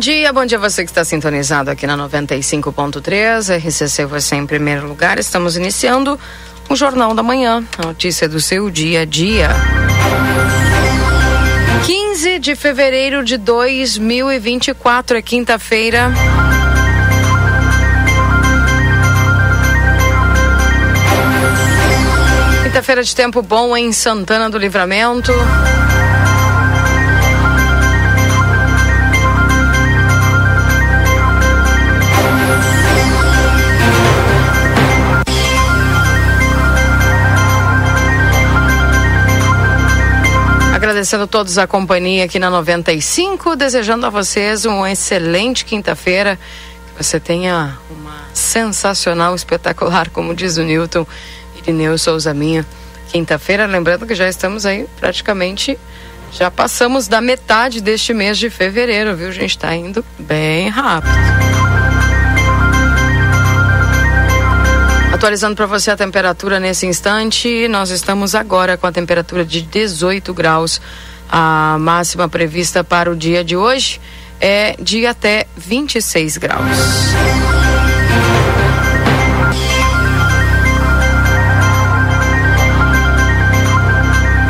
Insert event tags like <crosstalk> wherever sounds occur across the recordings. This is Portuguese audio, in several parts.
Dia, bom dia você que está sintonizado aqui na 95.3, RCC você em primeiro lugar. Estamos iniciando o Jornal da Manhã, a notícia do seu dia a dia. 15 de fevereiro de 2024, é quinta-feira. Quinta-feira de tempo bom em Santana do Livramento. Agradecendo a todos a companhia aqui na 95, desejando a vocês uma excelente quinta-feira. Que você tenha uma sensacional, espetacular, como diz o Newton Irineu Souza Minha. Quinta-feira, lembrando que já estamos aí praticamente, já passamos da metade deste mês de fevereiro, viu? A gente está indo bem rápido. Atualizando para você a temperatura nesse instante, nós estamos agora com a temperatura de 18 graus. A máxima prevista para o dia de hoje é de até 26 graus.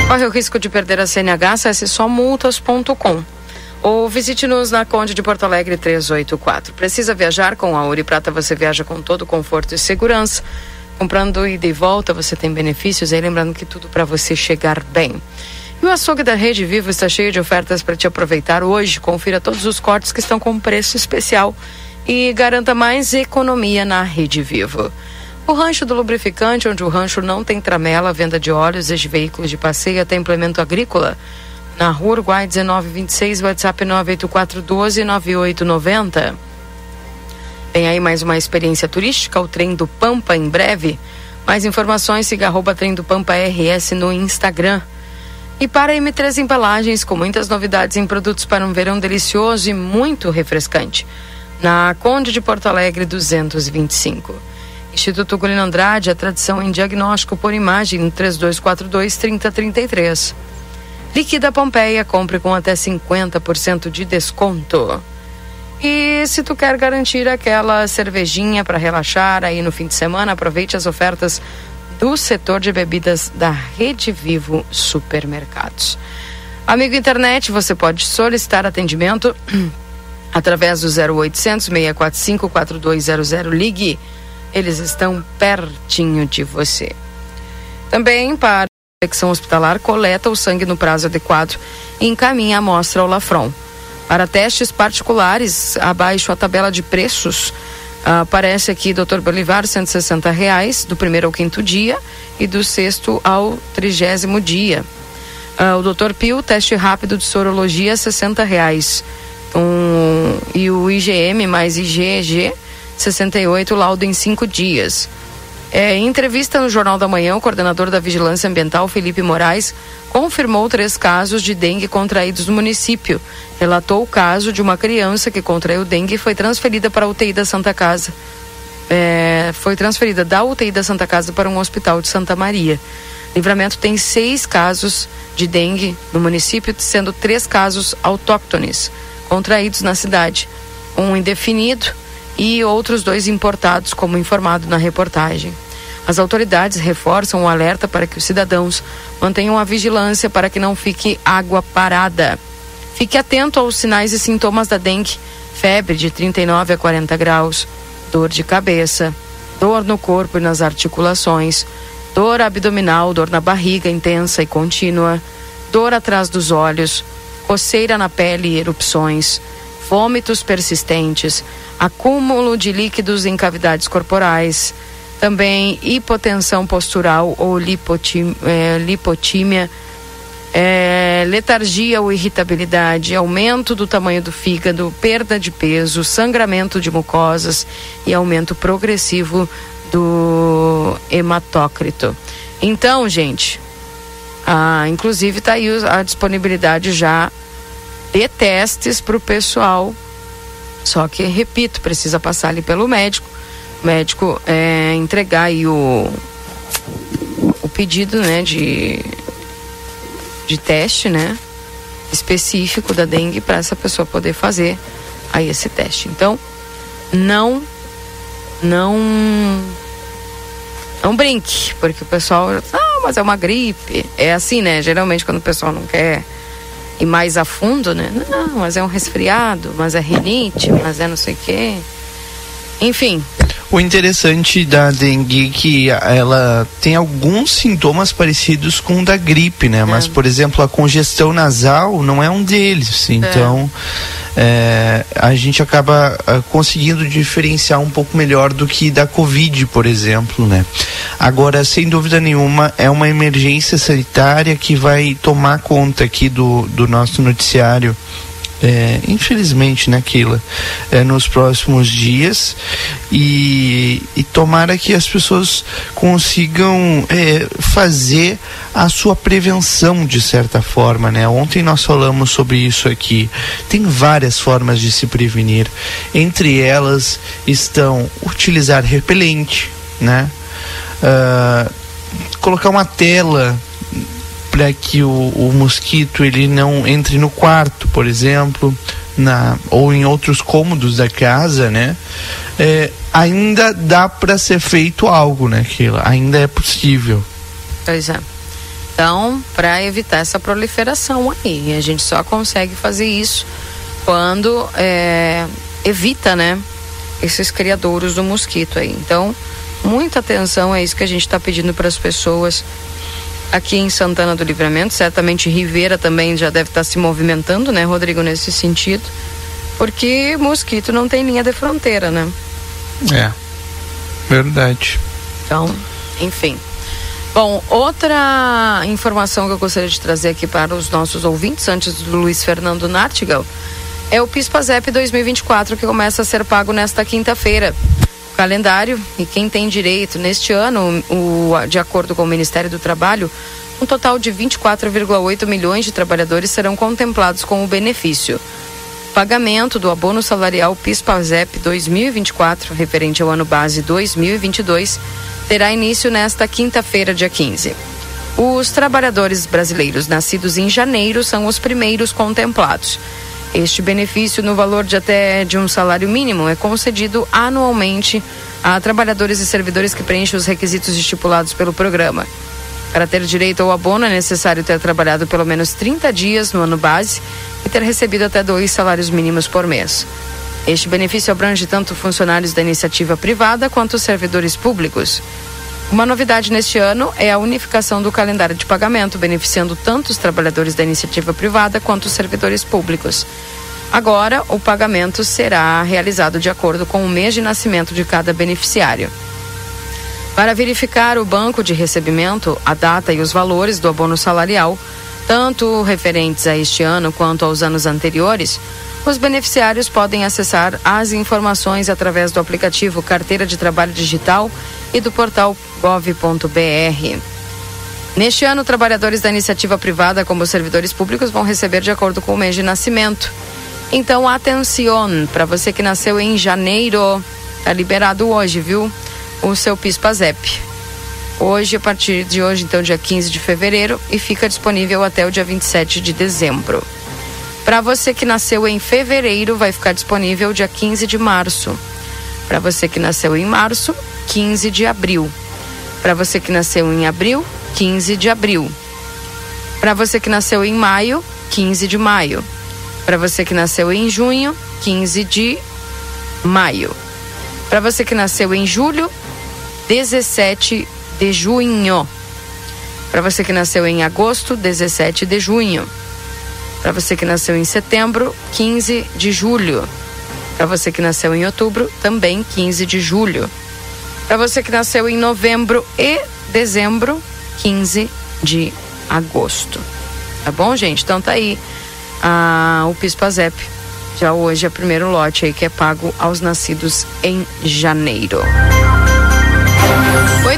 Corre o risco de perder a CNH, acesse somultas.com ou visite-nos na Conde de Porto Alegre 384. Precisa viajar com a Ouro Prata, você viaja com todo conforto e segurança. Comprando ida e volta, você tem benefícios aí, lembrando que tudo para você chegar bem. E o açougue da Rede Vivo está cheio de ofertas para te aproveitar hoje. Confira todos os cortes que estão com preço especial e garanta mais economia na Rede Vivo. O Rancho do Lubrificante, onde o rancho não tem tramela, venda de óleos e de veículos de passeio até implemento agrícola na Rua Uruguai 1926, WhatsApp 984129890. Tem aí mais uma experiência turística, o Trem do Pampa, em breve. Mais informações, siga arroba Trem do Pampa RS no Instagram. E para M3 Embalagens, com muitas novidades em produtos para um verão delicioso e muito refrescante. Na Conde de Porto Alegre 225. Instituto Golino Andrade, a tradição em diagnóstico por imagem 3242 3033. Liquida Pompeia, compre com até 50% de desconto. E se tu quer garantir aquela cervejinha para relaxar aí no fim de semana, aproveite as ofertas do setor de bebidas da Rede Vivo Supermercados. Amigo internet, você pode solicitar atendimento <clears throat> através do 0800 645 4200. Ligue, eles estão pertinho de você. Também para infecção hospitalar coleta o sangue no prazo adequado e encaminha a amostra ao Lafron. Para testes particulares, abaixo a tabela de preços, aparece aqui Dr. Bolivar, 160 reais, do primeiro ao quinto dia e do sexto ao trigésimo dia. Uh, o Dr. Pio, teste rápido de sorologia, 60 reais. Um, e o IgM mais IgG, 68, laudo em cinco dias. É, em entrevista no Jornal da Manhã, o coordenador da Vigilância Ambiental, Felipe Moraes, confirmou três casos de dengue contraídos no município. Relatou o caso de uma criança que contraiu dengue e foi transferida para a UTI da Santa Casa. É, foi transferida da UTI da Santa Casa para um hospital de Santa Maria. Livramento tem seis casos de dengue no município, sendo três casos autóctones contraídos na cidade. Um indefinido e outros dois importados, como informado na reportagem. As autoridades reforçam o alerta para que os cidadãos mantenham a vigilância para que não fique água parada. Fique atento aos sinais e sintomas da dengue: febre de 39 a 40 graus, dor de cabeça, dor no corpo e nas articulações, dor abdominal, dor na barriga intensa e contínua, dor atrás dos olhos, coceira na pele e erupções, vômitos persistentes, acúmulo de líquidos em cavidades corporais, também hipotensão postural ou lipotímia, é, lipotímia é, letargia ou irritabilidade, aumento do tamanho do fígado, perda de peso, sangramento de mucosas e aumento progressivo do hematócrito. Então, gente, ah, inclusive está aí a disponibilidade já de testes para o pessoal. Só que, repito, precisa passar ali pelo médico. Médico é, entregar aí o, o pedido né, de, de teste, né? Específico da dengue para essa pessoa poder fazer aí esse teste. Então, não, não, não brinque, porque o pessoal, ah, mas é uma gripe. É assim, né? Geralmente quando o pessoal não quer ir mais a fundo, né? Não, mas é um resfriado, mas é rinite, mas é não sei o quê. Enfim, o interessante da dengue é que ela tem alguns sintomas parecidos com o da gripe, né? É. Mas, por exemplo, a congestão nasal não é um deles. É. Então, é. a gente acaba ah, conseguindo diferenciar um pouco melhor do que da Covid, por exemplo, né? Agora, sem dúvida nenhuma, é uma emergência sanitária que vai tomar conta aqui do, do nosso noticiário é, infelizmente, né, é, nos próximos dias e, e tomara que as pessoas consigam é, fazer a sua prevenção de certa forma, né? Ontem nós falamos sobre isso aqui. Tem várias formas de se prevenir. Entre elas estão utilizar repelente, né? Uh, colocar uma tela para que o, o mosquito ele não entre no quarto, por exemplo, na ou em outros cômodos da casa, né? É, ainda dá para ser feito algo, né? Que ainda é possível. Pois é. Então, para evitar essa proliferação aí, a gente só consegue fazer isso quando é, evita, né? Esses criadouros do mosquito aí. Então, muita atenção é isso que a gente está pedindo para as pessoas aqui em Santana do Livramento. Certamente Rivera também já deve estar se movimentando, né, Rodrigo, nesse sentido. Porque mosquito não tem linha de fronteira, né? É, verdade. Então, enfim. Bom, outra informação que eu gostaria de trazer aqui para os nossos ouvintes, antes do Luiz Fernando Nartigal, é o PISPAZEP 2024, que começa a ser pago nesta quinta-feira calendário e quem tem direito neste ano, o, de acordo com o Ministério do Trabalho, um total de 24,8 milhões de trabalhadores serão contemplados com o benefício. Pagamento do abono salarial PIS/PASEP 2024, referente ao ano base 2022, terá início nesta quinta-feira, dia 15. Os trabalhadores brasileiros nascidos em janeiro são os primeiros contemplados. Este benefício, no valor de até de um salário mínimo, é concedido anualmente a trabalhadores e servidores que preenchem os requisitos estipulados pelo programa. Para ter direito ao abono, é necessário ter trabalhado pelo menos 30 dias no ano base e ter recebido até dois salários mínimos por mês. Este benefício abrange tanto funcionários da iniciativa privada quanto servidores públicos. Uma novidade neste ano é a unificação do calendário de pagamento, beneficiando tanto os trabalhadores da iniciativa privada quanto os servidores públicos. Agora, o pagamento será realizado de acordo com o mês de nascimento de cada beneficiário. Para verificar o banco de recebimento, a data e os valores do abono salarial, tanto referentes a este ano quanto aos anos anteriores, os beneficiários podem acessar as informações através do aplicativo Carteira de Trabalho Digital e do portal gov.br. Neste ano, trabalhadores da iniciativa privada, como servidores públicos, vão receber de acordo com o mês de nascimento. Então, atenção, para você que nasceu em janeiro, tá liberado hoje, viu? O seu PIS/PASEP. Hoje, a partir de hoje, então, dia 15 de fevereiro, e fica disponível até o dia 27 de dezembro. Para você que nasceu em fevereiro, vai ficar disponível dia 15 de março. Para você que nasceu em março, 15 de abril. Para você que nasceu em abril, 15 de abril. Para você que nasceu em maio, 15 de maio. Para você que nasceu em junho, 15 de maio. Para você que nasceu em julho, 17 de junho. Para você que nasceu em agosto, 17 de junho. Para você que nasceu em setembro, 15 de julho. Para você que nasceu em outubro, também 15 de julho. Para você que nasceu em novembro e dezembro, 15 de agosto. Tá bom, gente? Então tá aí a, o PIS-PASEP. Já hoje é o primeiro lote aí que é pago aos nascidos em janeiro.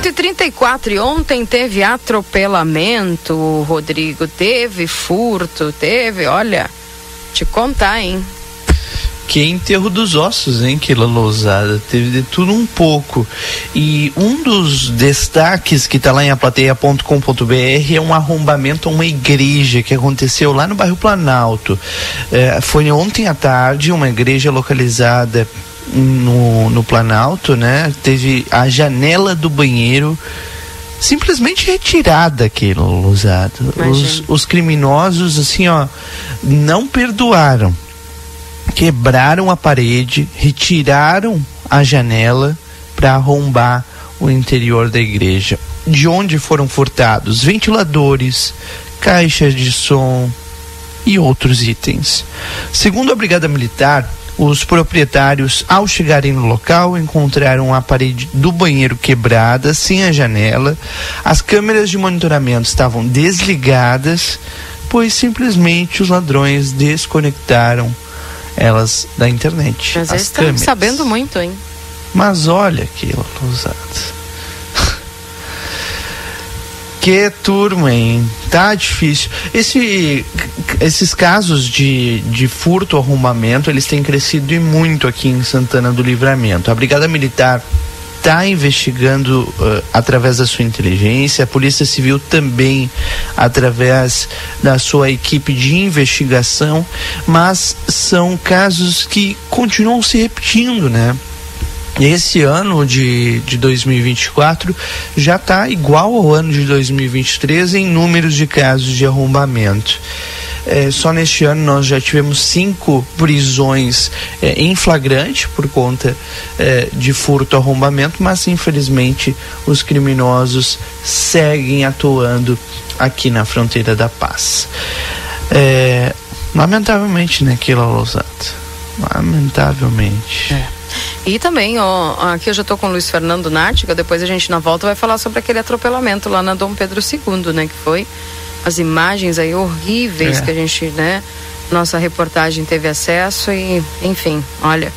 8h34 e ontem teve atropelamento, Rodrigo. Teve furto, teve, olha, te contar, hein? Que enterro dos ossos, hein, Keila Lousada? Teve de tudo um pouco. E um dos destaques que está lá em aplateia.com.br é um arrombamento a uma igreja que aconteceu lá no bairro Planalto. É, foi ontem à tarde, uma igreja localizada no, no Planalto, né? Teve a janela do banheiro simplesmente retirada aquilo usado. Os, os criminosos, assim, ó, não perdoaram. Quebraram a parede, retiraram a janela para arrombar o interior da igreja. De onde foram furtados ventiladores, caixas de som e outros itens. Segundo a Brigada Militar, os proprietários, ao chegarem no local, encontraram a parede do banheiro quebrada, sem a janela. As câmeras de monitoramento estavam desligadas, pois simplesmente os ladrões desconectaram elas da internet. Mas eles estão sabendo muito, hein? Mas olha que usado. Que turma, hein? Tá difícil. Esse, esses casos de, de furto, arrombamento, eles têm crescido e muito aqui em Santana do Livramento. A Brigada Militar está investigando uh, através da sua inteligência, a Polícia Civil também através da sua equipe de investigação, mas são casos que continuam se repetindo, né? Esse ano de, de 2024 já está igual ao ano de 2023 em números de casos de arrombamento. É, só neste ano nós já tivemos cinco prisões é, em flagrante por conta é, de furto arrombamento, mas infelizmente os criminosos seguem atuando aqui na fronteira da paz. É, lamentavelmente, né, Keila Losato? Lamentavelmente. É. E também, ó, aqui eu já estou com o Luiz Fernando Nática, depois a gente na volta vai falar sobre aquele atropelamento lá na Dom Pedro II, né? Que foi as imagens aí horríveis é. que a gente, né? Nossa reportagem teve acesso e, enfim, olha,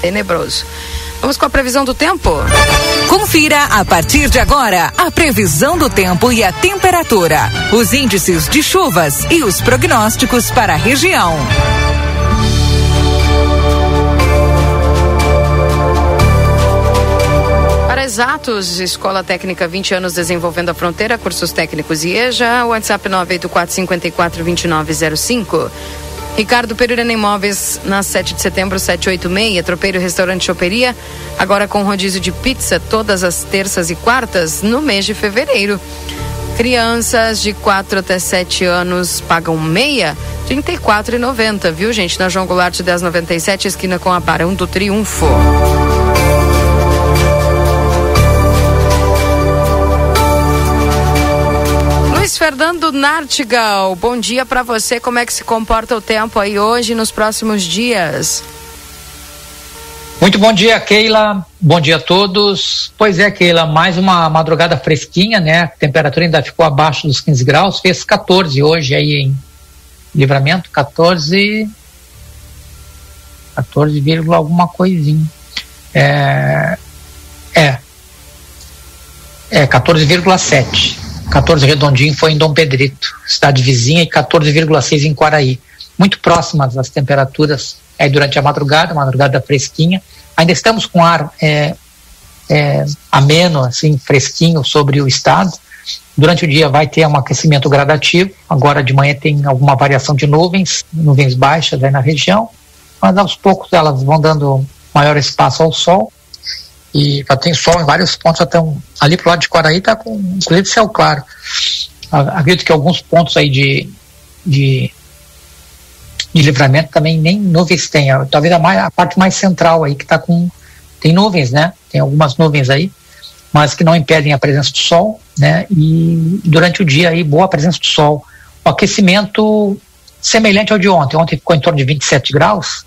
tenebroso. Vamos com a previsão do tempo? Confira a partir de agora a previsão do tempo e a temperatura, os índices de chuvas e os prognósticos para a região. Exatos, Escola Técnica 20 anos desenvolvendo a fronteira, cursos técnicos IEJA, WhatsApp 984542905. Ricardo Pereira Imóveis, na 7 de setembro, 786, Tropeiro Restaurante Choperia, agora com rodízio de pizza todas as terças e quartas no mês de fevereiro. Crianças de 4 até 7 anos pagam meia, R$ 34,90, viu, gente? Na João Goulart 1097, esquina com a Barão do Triunfo. Fernando Nartigal, bom dia para você. Como é que se comporta o tempo aí hoje nos próximos dias? Muito bom dia, Keila. Bom dia a todos. Pois é, Keila, mais uma madrugada fresquinha, né? A temperatura ainda ficou abaixo dos 15 graus, fez 14 hoje aí em Livramento, 14 14, alguma coisinha. É é é 14,7. 14 redondinho foi em Dom Pedrito, cidade vizinha, e 14,6 em Quaraí. Muito próximas as temperaturas aí durante a madrugada, madrugada fresquinha. Ainda estamos com ar é, é, ameno, assim, fresquinho sobre o estado. Durante o dia vai ter um aquecimento gradativo. Agora de manhã tem alguma variação de nuvens, nuvens baixas aí na região, mas aos poucos elas vão dando maior espaço ao sol e já tem sol em vários pontos, até um, ali pro lado de Quaraí está com inclusive céu claro. Acredito que alguns pontos aí de, de, de livramento também nem nuvens tem. Talvez a, mais, a parte mais central aí que está com. Tem nuvens, né? Tem algumas nuvens aí, mas que não impedem a presença do sol, né? E durante o dia aí, boa presença do sol. O aquecimento semelhante ao de ontem. Ontem ficou em torno de 27 graus.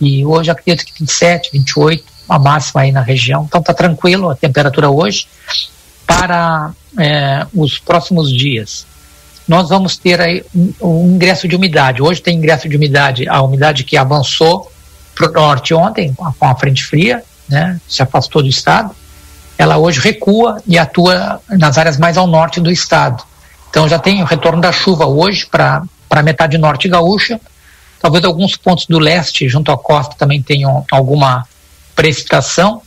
E hoje acredito que 27, 28 a máxima aí na região, então está tranquilo a temperatura hoje. Para é, os próximos dias, nós vamos ter aí um, um ingresso de umidade. Hoje tem ingresso de umidade, a umidade que avançou para o norte ontem, com a frente fria, né, se afastou do estado, ela hoje recua e atua nas áreas mais ao norte do estado. Então já tem o retorno da chuva hoje para a metade norte gaúcha, talvez alguns pontos do leste, junto à costa, também tenham alguma precipitação.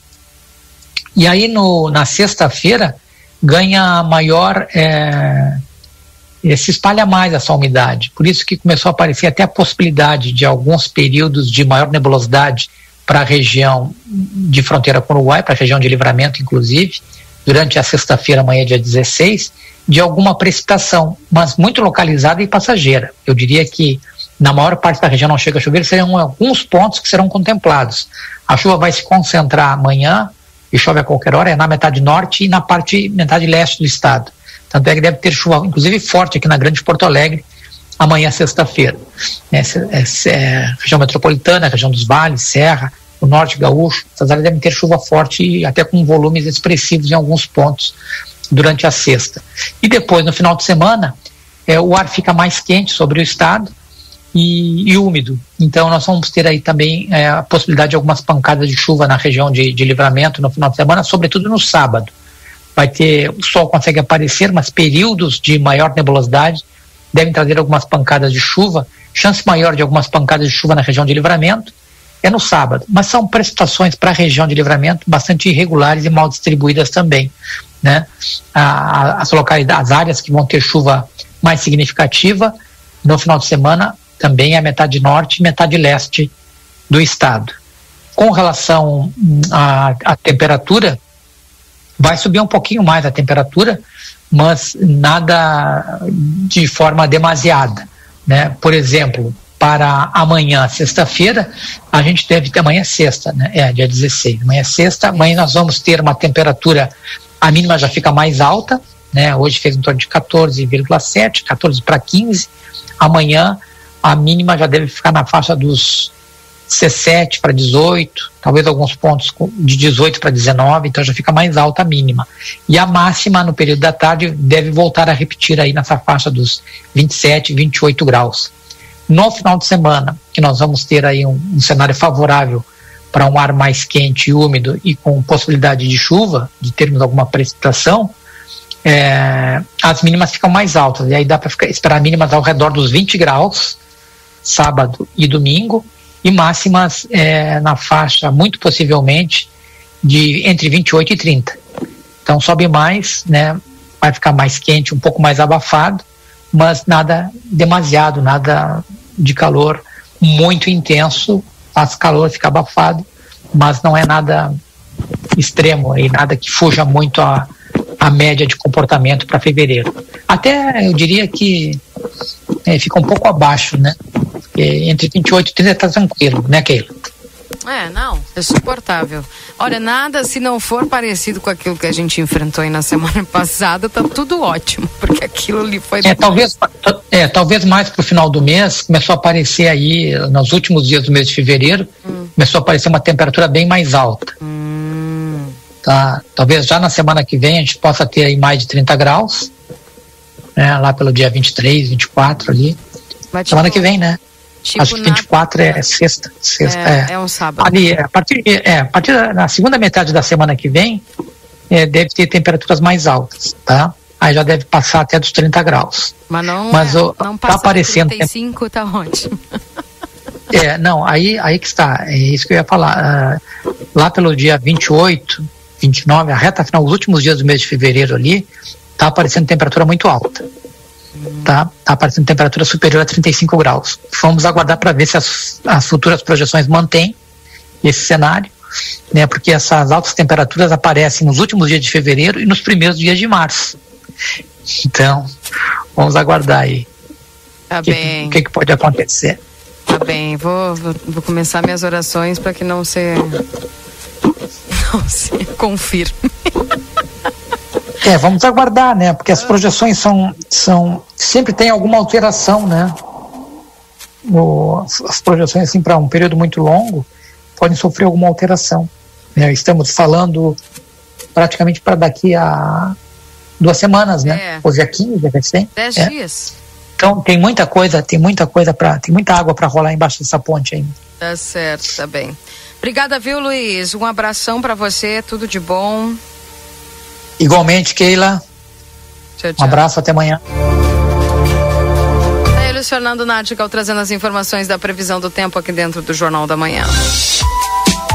E aí no, na sexta-feira ganha maior é, se espalha mais essa umidade. Por isso que começou a aparecer até a possibilidade de alguns períodos de maior nebulosidade para a região de fronteira com o Uruguai, para a região de livramento, inclusive, durante a sexta-feira, amanhã, dia 16, de alguma precipitação, mas muito localizada e passageira. Eu diria que na maior parte da região não chega a chover, serão alguns pontos que serão contemplados. A chuva vai se concentrar amanhã, e chove a qualquer hora, é na metade norte e na parte metade leste do estado. Tanto é que deve ter chuva, inclusive forte aqui na Grande Porto Alegre, amanhã, sexta-feira. É, é, região metropolitana, região dos vales, Serra, o norte gaúcho, essas áreas devem ter chuva forte e até com volumes expressivos em alguns pontos durante a sexta. E depois, no final de semana, é, o ar fica mais quente sobre o estado e, e úmido. Então, nós vamos ter aí também é, a possibilidade de algumas pancadas de chuva na região de, de livramento no final de semana, sobretudo no sábado vai ter, o sol consegue aparecer, mas períodos de maior nebulosidade devem trazer algumas pancadas de chuva, chance maior de algumas pancadas de chuva na região de livramento é no sábado, mas são precipitações para a região de livramento bastante irregulares e mal distribuídas também, né? as localidades, as áreas que vão ter chuva mais significativa no final de semana também a metade norte e metade leste do estado. Com relação à, à temperatura, Vai subir um pouquinho mais a temperatura, mas nada de forma demasiada. Né? Por exemplo, para amanhã, sexta-feira, a gente deve ter amanhã é sexta, né? É, dia 16. Amanhã é sexta, amanhã nós vamos ter uma temperatura, a mínima já fica mais alta, né? Hoje fez em torno de 14,7, 14 para 15. Amanhã a mínima já deve ficar na faixa dos 17 para 18, talvez alguns pontos de 18 para 19, então já fica mais alta a mínima. E a máxima no período da tarde deve voltar a repetir aí nessa faixa dos 27, 28 graus. No final de semana, que nós vamos ter aí um, um cenário favorável para um ar mais quente e úmido e com possibilidade de chuva, de termos alguma precipitação, é, as mínimas ficam mais altas. E aí dá para esperar mínimas ao redor dos 20 graus, sábado e domingo, e máximas é, na faixa, muito possivelmente, de entre 28 e 30. Então sobe mais, né? Vai ficar mais quente, um pouco mais abafado, mas nada demasiado, nada de calor muito intenso, faz calor, fica abafado, mas não é nada extremo e nada que fuja muito a, a média de comportamento para fevereiro. Até eu diria que é, fica um pouco abaixo, né? É, entre 28 e 30 está tranquilo, né, Keila? É, não, é suportável. Olha, nada se não for parecido com aquilo que a gente enfrentou aí na semana <laughs> passada, tá tudo ótimo, porque aquilo ali foi. É, talvez, é, talvez mais pro final do mês, começou a aparecer aí, nos últimos dias do mês de fevereiro, hum. começou a aparecer uma temperatura bem mais alta. Hum. Tá? Talvez já na semana que vem a gente possa ter aí mais de 30 graus, né, lá pelo dia 23, 24 ali. Mas, semana tipo, que vem, né? Tipo Acho que 24 na... é sexta. sexta é, é. é um sábado. Ali, é, a partir, é, a partir da na segunda metade da semana que vem, é, deve ter temperaturas mais altas, tá? Aí já deve passar até dos 30 graus. Mas não, Mas, é, não tá aparecendo 35 tá ótimo. É, não, aí, aí que está, é isso que eu ia falar. Uh, lá pelo dia 28, 29, a reta final, os últimos dias do mês de fevereiro ali, tá aparecendo temperatura muito alta tá, tá aparecendo temperatura superior a 35 graus. Vamos aguardar para ver se as, as futuras projeções mantêm esse cenário, né, porque essas altas temperaturas aparecem nos últimos dias de fevereiro e nos primeiros dias de março. Então, vamos aguardar aí. Tá que, bem. O que, que, pode acontecer? Tá bem, vou, vou, vou começar minhas orações para que não se, não se confirme. É, vamos aguardar, né? Porque as projeções são, são sempre tem alguma alteração, né? O, as projeções assim para um período muito longo podem sofrer alguma alteração. Né? Estamos falando praticamente para daqui a duas semanas, né? É. Hoje é 15, recém. Dez é. dias. Então tem muita coisa, tem muita coisa para, tem muita água para rolar embaixo dessa ponte ainda. Tá certo, tá bem. Obrigada, viu, Luiz? Um abração para você, tudo de bom. Igualmente, Keila. Tchau, tchau. Um abraço, até amanhã. Luiz Fernando Nartigal trazendo as informações da previsão do tempo aqui dentro do Jornal da Manhã.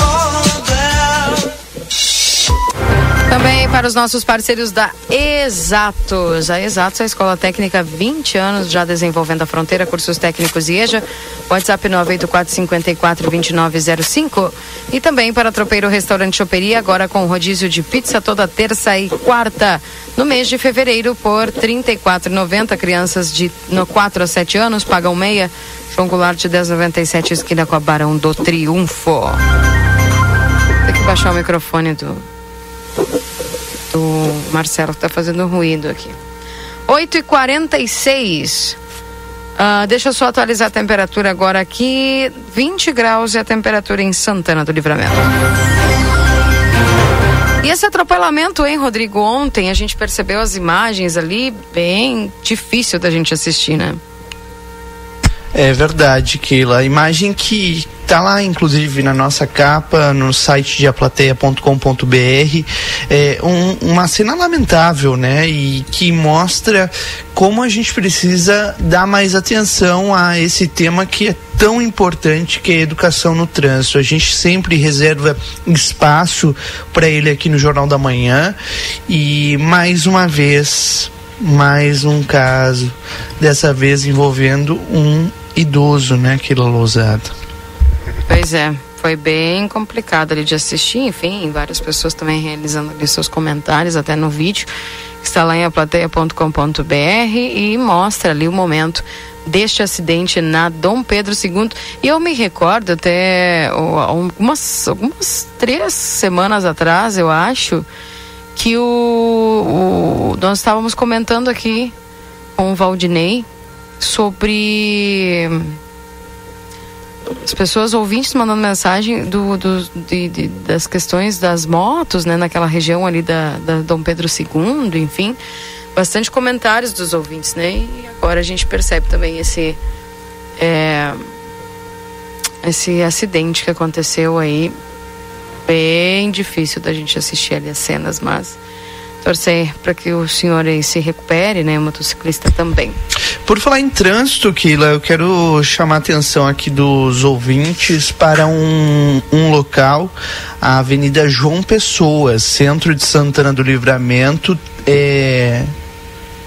all day. Também para os nossos parceiros da Exatos. A Exatos é a escola técnica 20 anos já desenvolvendo a fronteira, cursos técnicos e EJA. WhatsApp 984 54 2905. E também para Tropeiro Restaurante Choperia, agora com rodízio de pizza toda terça e quarta. No mês de fevereiro, por R$ 34,90. Crianças de no 4 a 7 anos pagam meia. João Goulart de 10,97, esquina com a Barão do Triunfo. Tem que baixar o microfone do, do Marcelo, que tá fazendo ruído aqui. 8 e 46 uh, ah, Deixa eu só atualizar a temperatura agora aqui. 20 graus e a temperatura em Santana do Livramento. E esse atropelamento, hein, Rodrigo? Ontem a gente percebeu as imagens ali, bem difícil da gente assistir, né? É verdade, Keila. A imagem que tá lá, inclusive, na nossa capa, no site de aplateia.com.br, é um, uma cena lamentável, né? E que mostra como a gente precisa dar mais atenção a esse tema que é tão importante que é a educação no trânsito. A gente sempre reserva espaço para ele aqui no Jornal da Manhã e mais uma vez mais um caso, dessa vez envolvendo um idoso, né, Keila Lousada. Pois é, foi bem complicado ali de assistir, enfim, várias pessoas também realizando ali seus comentários, até no vídeo, que está lá em aplateia.com.br e mostra ali o momento deste acidente na Dom Pedro II. E eu me recordo até algumas, algumas três semanas atrás, eu acho, que o, o nós estávamos comentando aqui com o Valdinei sobre as pessoas ouvintes mandando mensagem do, do de, de, das questões das motos, né, naquela região ali da, da Dom Pedro II, enfim, bastante comentários dos ouvintes, né? E agora a gente percebe também esse é, esse acidente que aconteceu aí, bem difícil da gente assistir ali as cenas, mas torcer para que o senhor se recupere, né? O motociclista também. Por falar em trânsito, Kila, eu quero chamar a atenção aqui dos ouvintes para um, um local, a Avenida João Pessoa, centro de Santana do Livramento. É,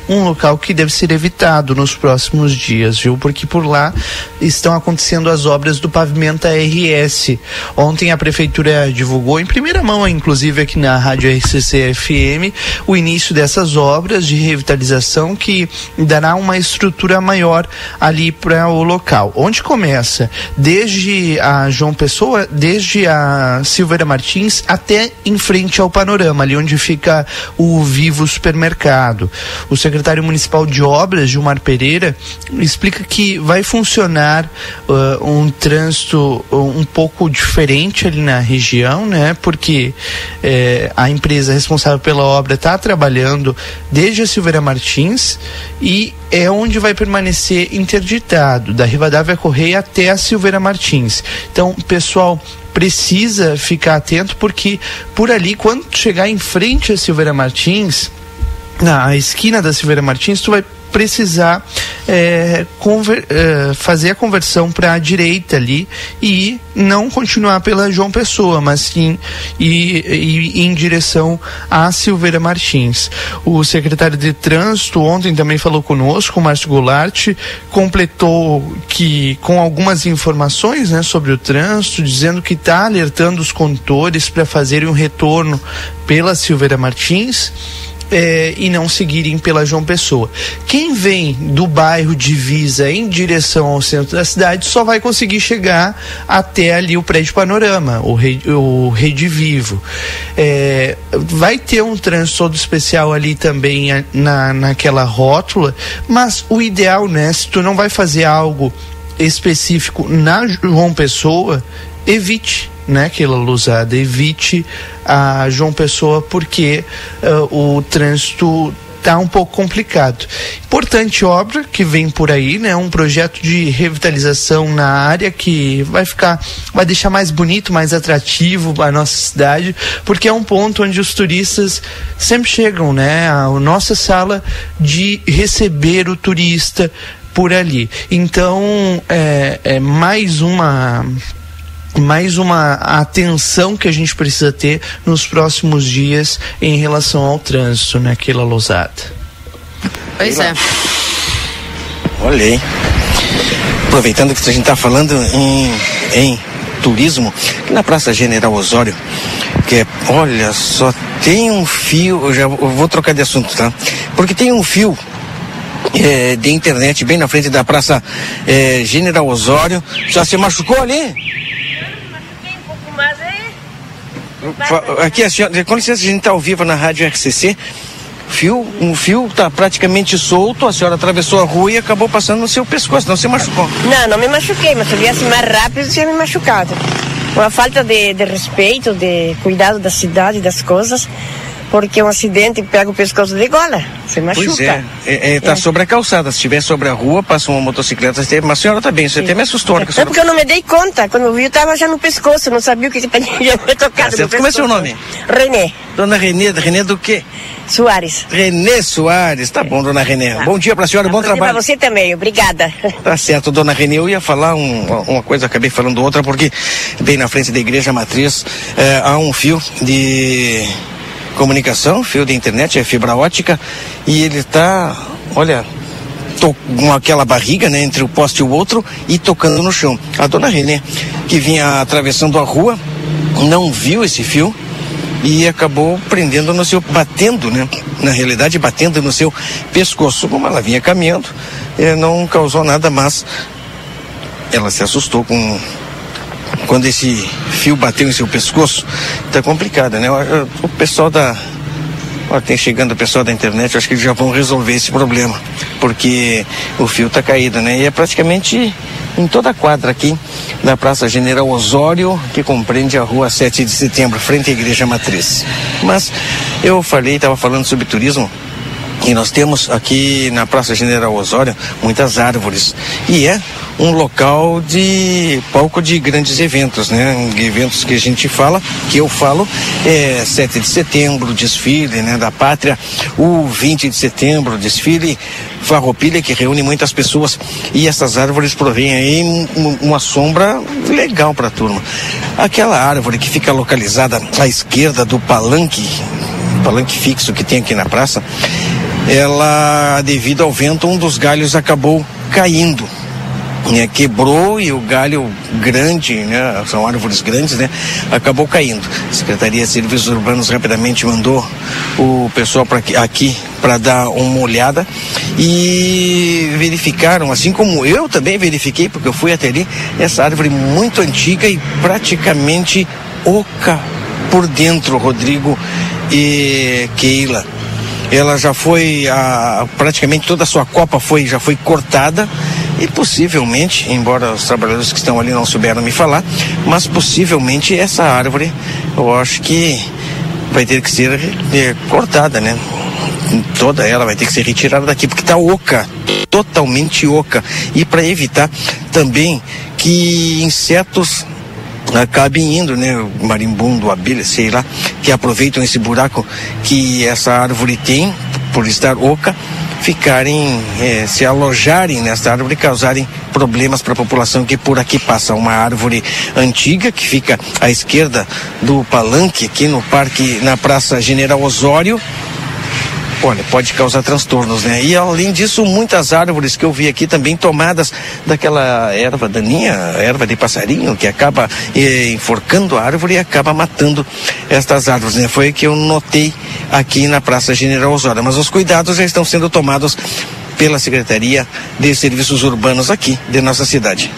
um local que deve ser evitado nos próximos dias, viu? Porque por lá estão acontecendo as obras do pavimento RS. Ontem a prefeitura divulgou em primeira mão, inclusive aqui na Rádio RCC FM, o início dessas obras de revitalização que dará uma estrutura maior ali para o local. Onde começa? Desde a João Pessoa, desde a Silveira Martins até em frente ao panorama, ali onde fica o Vivo Supermercado. O secretário secretário municipal de obras, Gilmar Pereira, explica que vai funcionar uh, um trânsito um pouco diferente ali na região, né? Porque eh, a empresa responsável pela obra está trabalhando desde a Silveira Martins e é onde vai permanecer interditado, da Rivadavia Correia até a Silveira Martins. Então, pessoal, precisa ficar atento porque por ali, quando chegar em frente a Silveira Martins, na esquina da Silveira Martins, tu vai precisar é, conver, é, fazer a conversão para a direita ali e não continuar pela João Pessoa, mas sim ir, em direção a Silveira Martins. O secretário de Trânsito ontem também falou conosco, o Márcio Goulart, completou que com algumas informações né, sobre o trânsito, dizendo que está alertando os condutores para fazerem um retorno pela Silveira Martins é, e não seguirem pela João Pessoa. Quem vem do bairro Divisa em direção ao centro da cidade só vai conseguir chegar até ali o prédio Panorama, o, Rede, o Rede Vivo. É, vai ter um trânsito todo especial ali também na, naquela rótula, mas o ideal, né, se tu não vai fazer algo específico na João Pessoa, evite né, aquela luzada, evite a João Pessoa porque uh, o trânsito tá um pouco complicado. Importante obra que vem por aí, né? Um projeto de revitalização na área que vai ficar, vai deixar mais bonito, mais atrativo a nossa cidade, porque é um ponto onde os turistas sempre chegam, né? A nossa sala de receber o turista por ali. Então, é, é mais uma mais uma atenção que a gente precisa ter nos próximos dias em relação ao trânsito naquela né, losada. Pois é. Olha aí. Aproveitando que a gente está falando em, em turismo, na Praça General Osório, que é, olha só, tem um fio, eu já eu vou trocar de assunto, tá? Porque tem um fio é, de internet bem na frente da Praça é, General Osório. Já se machucou ali? Aqui, a senhora, com licença, a gente está ao vivo na Rádio RCC. Fio, um fio está praticamente solto, a senhora atravessou a rua e acabou passando no seu pescoço, não se machucou? Não, não me machuquei, mas se eu viesse mais rápido, tinha me machucado. Uma falta de, de respeito, de cuidado da cidade, das coisas porque um acidente pega o pescoço de gola, você machuca. Pois é, é, é tá é. sobre a calçada, se estiver sobre a rua, passa uma motocicleta, mas a senhora tá bem, você Sim. até me assustou. É, senhora... porque eu não me dei conta, quando eu vi eu tava já no pescoço, não sabia o que, <laughs> tinha tocado tá Como é seu nome? Renê. Dona Renê, Renê do quê? Soares. Renê Soares, tá bom, dona Renê. Tá. Bom dia pra senhora, bom, bom trabalho. Pra você também, obrigada. Tá certo, dona Renê. Eu ia falar um, uma coisa, acabei falando outra, porque bem na frente da igreja matriz é, há um fio de comunicação, fio de internet, é fibra ótica, e ele está, olha, com aquela barriga, né, entre o poste e o outro e tocando no chão. A dona Renê, que vinha atravessando a rua, não viu esse fio e acabou prendendo no seu, batendo, né, na realidade batendo no seu pescoço. Como ela vinha caminhando, não causou nada, mas ela se assustou com quando esse fio bateu em seu pescoço, tá complicado, né? O pessoal da. Olha, tem chegando o pessoal da internet, acho que eles já vão resolver esse problema, porque o fio tá caído, né? E é praticamente em toda a quadra aqui da Praça General Osório, que compreende a rua 7 de setembro, frente à Igreja Matriz. Mas eu falei, estava falando sobre turismo, e nós temos aqui na Praça General Osório muitas árvores. E é um local de palco de grandes eventos, né? Eventos que a gente fala, que eu falo, é 7 de setembro, desfile, né, da pátria, o 20 de setembro, desfile Farroupilha que reúne muitas pessoas e essas árvores provêm aí uma sombra legal para a turma. Aquela árvore que fica localizada à esquerda do palanque, palanque fixo que tem aqui na praça, ela, devido ao vento, um dos galhos acabou caindo. Né, quebrou e o galho grande, né, são árvores grandes, né, acabou caindo. A Secretaria de Serviços Urbanos rapidamente mandou o pessoal para aqui, para dar uma olhada e verificaram, assim como eu também verifiquei, porque eu fui até ali, essa árvore muito antiga e praticamente oca por dentro, Rodrigo e Keila ela já foi a, praticamente toda a sua copa foi já foi cortada e possivelmente, embora os trabalhadores que estão ali não souberam me falar, mas possivelmente essa árvore, eu acho que vai ter que ser é, cortada, né? Toda ela vai ter que ser retirada daqui porque está oca, totalmente oca. E para evitar também que insetos acabem indo, né? Marimbondo, abelha, sei lá, que aproveitam esse buraco que essa árvore tem, por estar oca, ficarem, eh, se alojarem nesta árvore e causarem problemas para a população que por aqui passa. Uma árvore antiga que fica à esquerda do palanque, aqui no parque, na Praça General Osório. Olha, pode causar transtornos, né? E além disso, muitas árvores que eu vi aqui também tomadas daquela erva daninha, erva de passarinho, que acaba eh, enforcando a árvore e acaba matando estas árvores, né? Foi o que eu notei aqui na Praça General Osório. Mas os cuidados já estão sendo tomados pela Secretaria de Serviços Urbanos aqui de nossa cidade.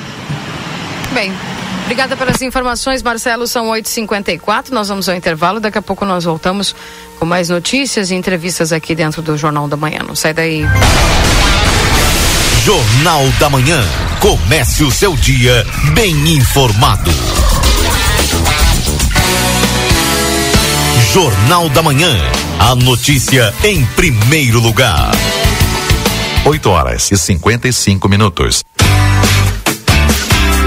Bem, Obrigada pelas informações, Marcelo. São 8h54. Nós vamos ao intervalo. Daqui a pouco nós voltamos com mais notícias e entrevistas aqui dentro do Jornal da Manhã. Não sai daí. Jornal da Manhã. Comece o seu dia bem informado. Jornal da Manhã. A notícia em primeiro lugar. 8 horas e 55 minutos.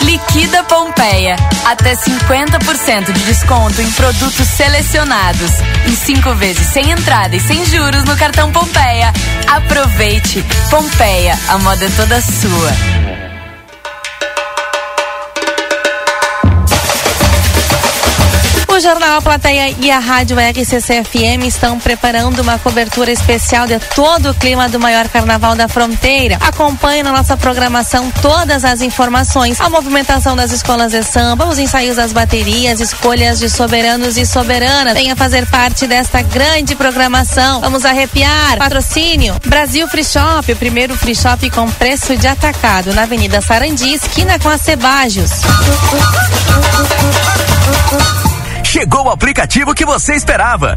Liquida Pompeia. Até 50% de desconto em produtos selecionados. Em cinco vezes sem entrada e sem juros no cartão Pompeia. Aproveite. Pompeia, a moda é toda sua. O Jornal A Plateia e a Rádio RCCFM estão preparando uma cobertura especial de todo o clima do maior carnaval da fronteira. Acompanhe na nossa programação todas as informações, a movimentação das escolas de samba, os ensaios das baterias, escolhas de soberanos e soberanas. Venha fazer parte desta grande programação. Vamos arrepiar. Patrocínio Brasil Free Shop, o primeiro free shop com preço de atacado na Avenida Sarandi, esquina com a Cebajos. Chegou o aplicativo que você esperava.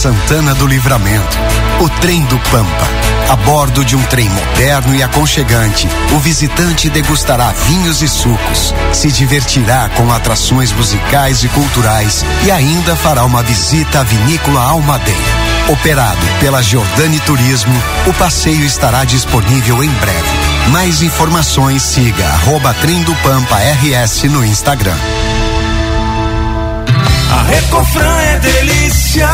Santana do Livramento. O Trem do Pampa. A bordo de um trem moderno e aconchegante, o visitante degustará vinhos e sucos, se divertirá com atrações musicais e culturais e ainda fará uma visita à vinícola Almadeira. Operado pela Giordani Turismo, o passeio estará disponível em breve. Mais informações siga arroba Trem do Pampa RS no Instagram. A Recofran é delícia.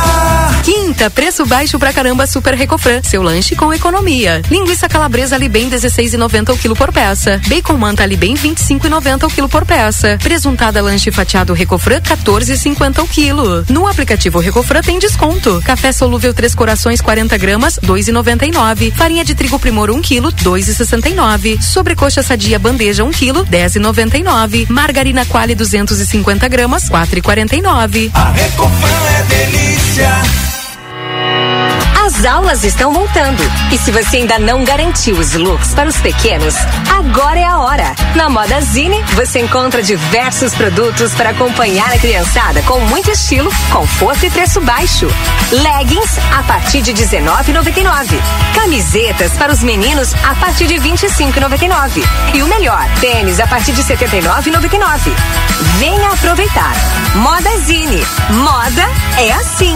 Quinta, preço baixo pra caramba Super Recofran. Seu lanche com economia. Linguiça calabresa Libem 16,90 o quilo por peça. Bacon manta Libem 25,90 o quilo por peça. Presuntada lanche fatiado Recofran 14,50 o quilo. No aplicativo Recofran tem desconto. Café solúvel Três Corações 40 gramas 2,99. Farinha de trigo Primor 1 quilo 2,69. Sobrecoxa sadia bandeja 1 quilo 10,99. Margarina Quali 250 gramas 4,49 99. A Recofran é delícia. As aulas estão voltando. E se você ainda não garantiu os looks para os pequenos, agora é a hora. Na Moda Zine, você encontra diversos produtos para acompanhar a criançada com muito estilo, conforto e preço baixo. Leggings a partir de R$19,99. Camisetas para os meninos a partir de R$25,99. E o melhor, tênis a partir de R$79,99. Venha aproveitar. Moda Zine. Moda é assim.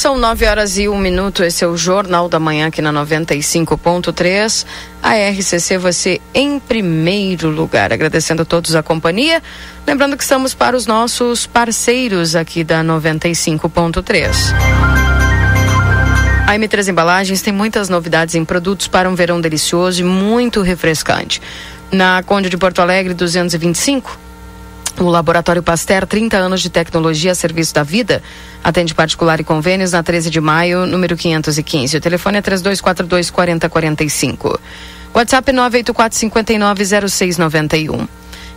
São nove horas e um minuto. Esse é o Jornal da Manhã aqui na 95.3. A RCC, você em primeiro lugar. Agradecendo a todos a companhia. Lembrando que estamos para os nossos parceiros aqui da 95.3. A M3 Embalagens tem muitas novidades em produtos para um verão delicioso e muito refrescante. Na Conde de Porto Alegre 225, o Laboratório Pasteur, 30 anos de tecnologia a serviço da vida. Atende particular e convênios na 13 de maio, número 515. O telefone é 3242 4045. WhatsApp 984 59 0691.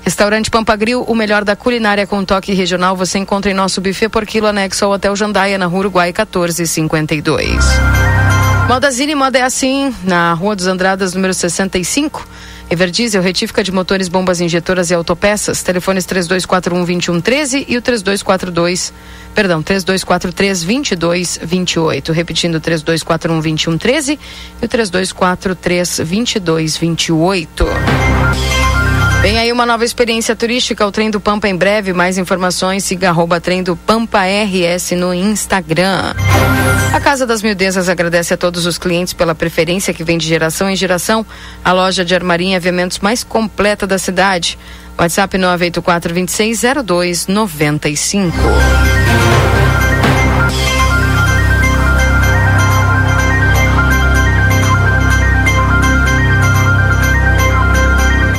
Restaurante Pampagril, o melhor da culinária com toque regional, você encontra em nosso buffet por quilo anexo ao Hotel Jandaia, na Rua Uruguai 1452. Modazine Moda é assim, na Rua dos Andradas, número 65. Everdiesel, retífica de motores, bombas injetoras e autopeças. Telefones 3241-2113 e o 3242, perdão, 3243-2228. Repetindo, 3241-2113 e o 3243-2228. Vem aí uma nova experiência turística, o Trem do Pampa em breve. Mais informações, siga arroba Trem do Pampa RS no Instagram. A Casa das Mildezas agradece a todos os clientes pela preferência que vem de geração em geração. A loja de armaria e aviamentos mais completa da cidade. WhatsApp 984 2602 95.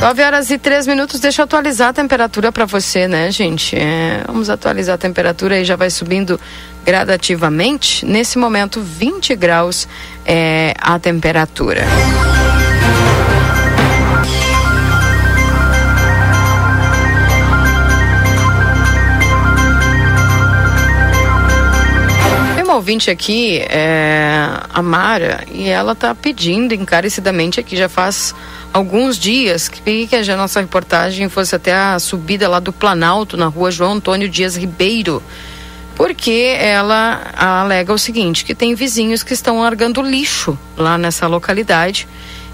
9 horas e 3 minutos. Deixa eu atualizar a temperatura para você, né, gente? É, vamos atualizar a temperatura aí, já vai subindo gradativamente. Nesse momento, 20 graus é a temperatura. Ouvinte aqui, é, a Mara, e ela está pedindo encarecidamente aqui, já faz alguns dias, que, que a nossa reportagem fosse até a subida lá do Planalto, na rua João Antônio Dias Ribeiro. Porque ela alega o seguinte, que tem vizinhos que estão largando lixo lá nessa localidade.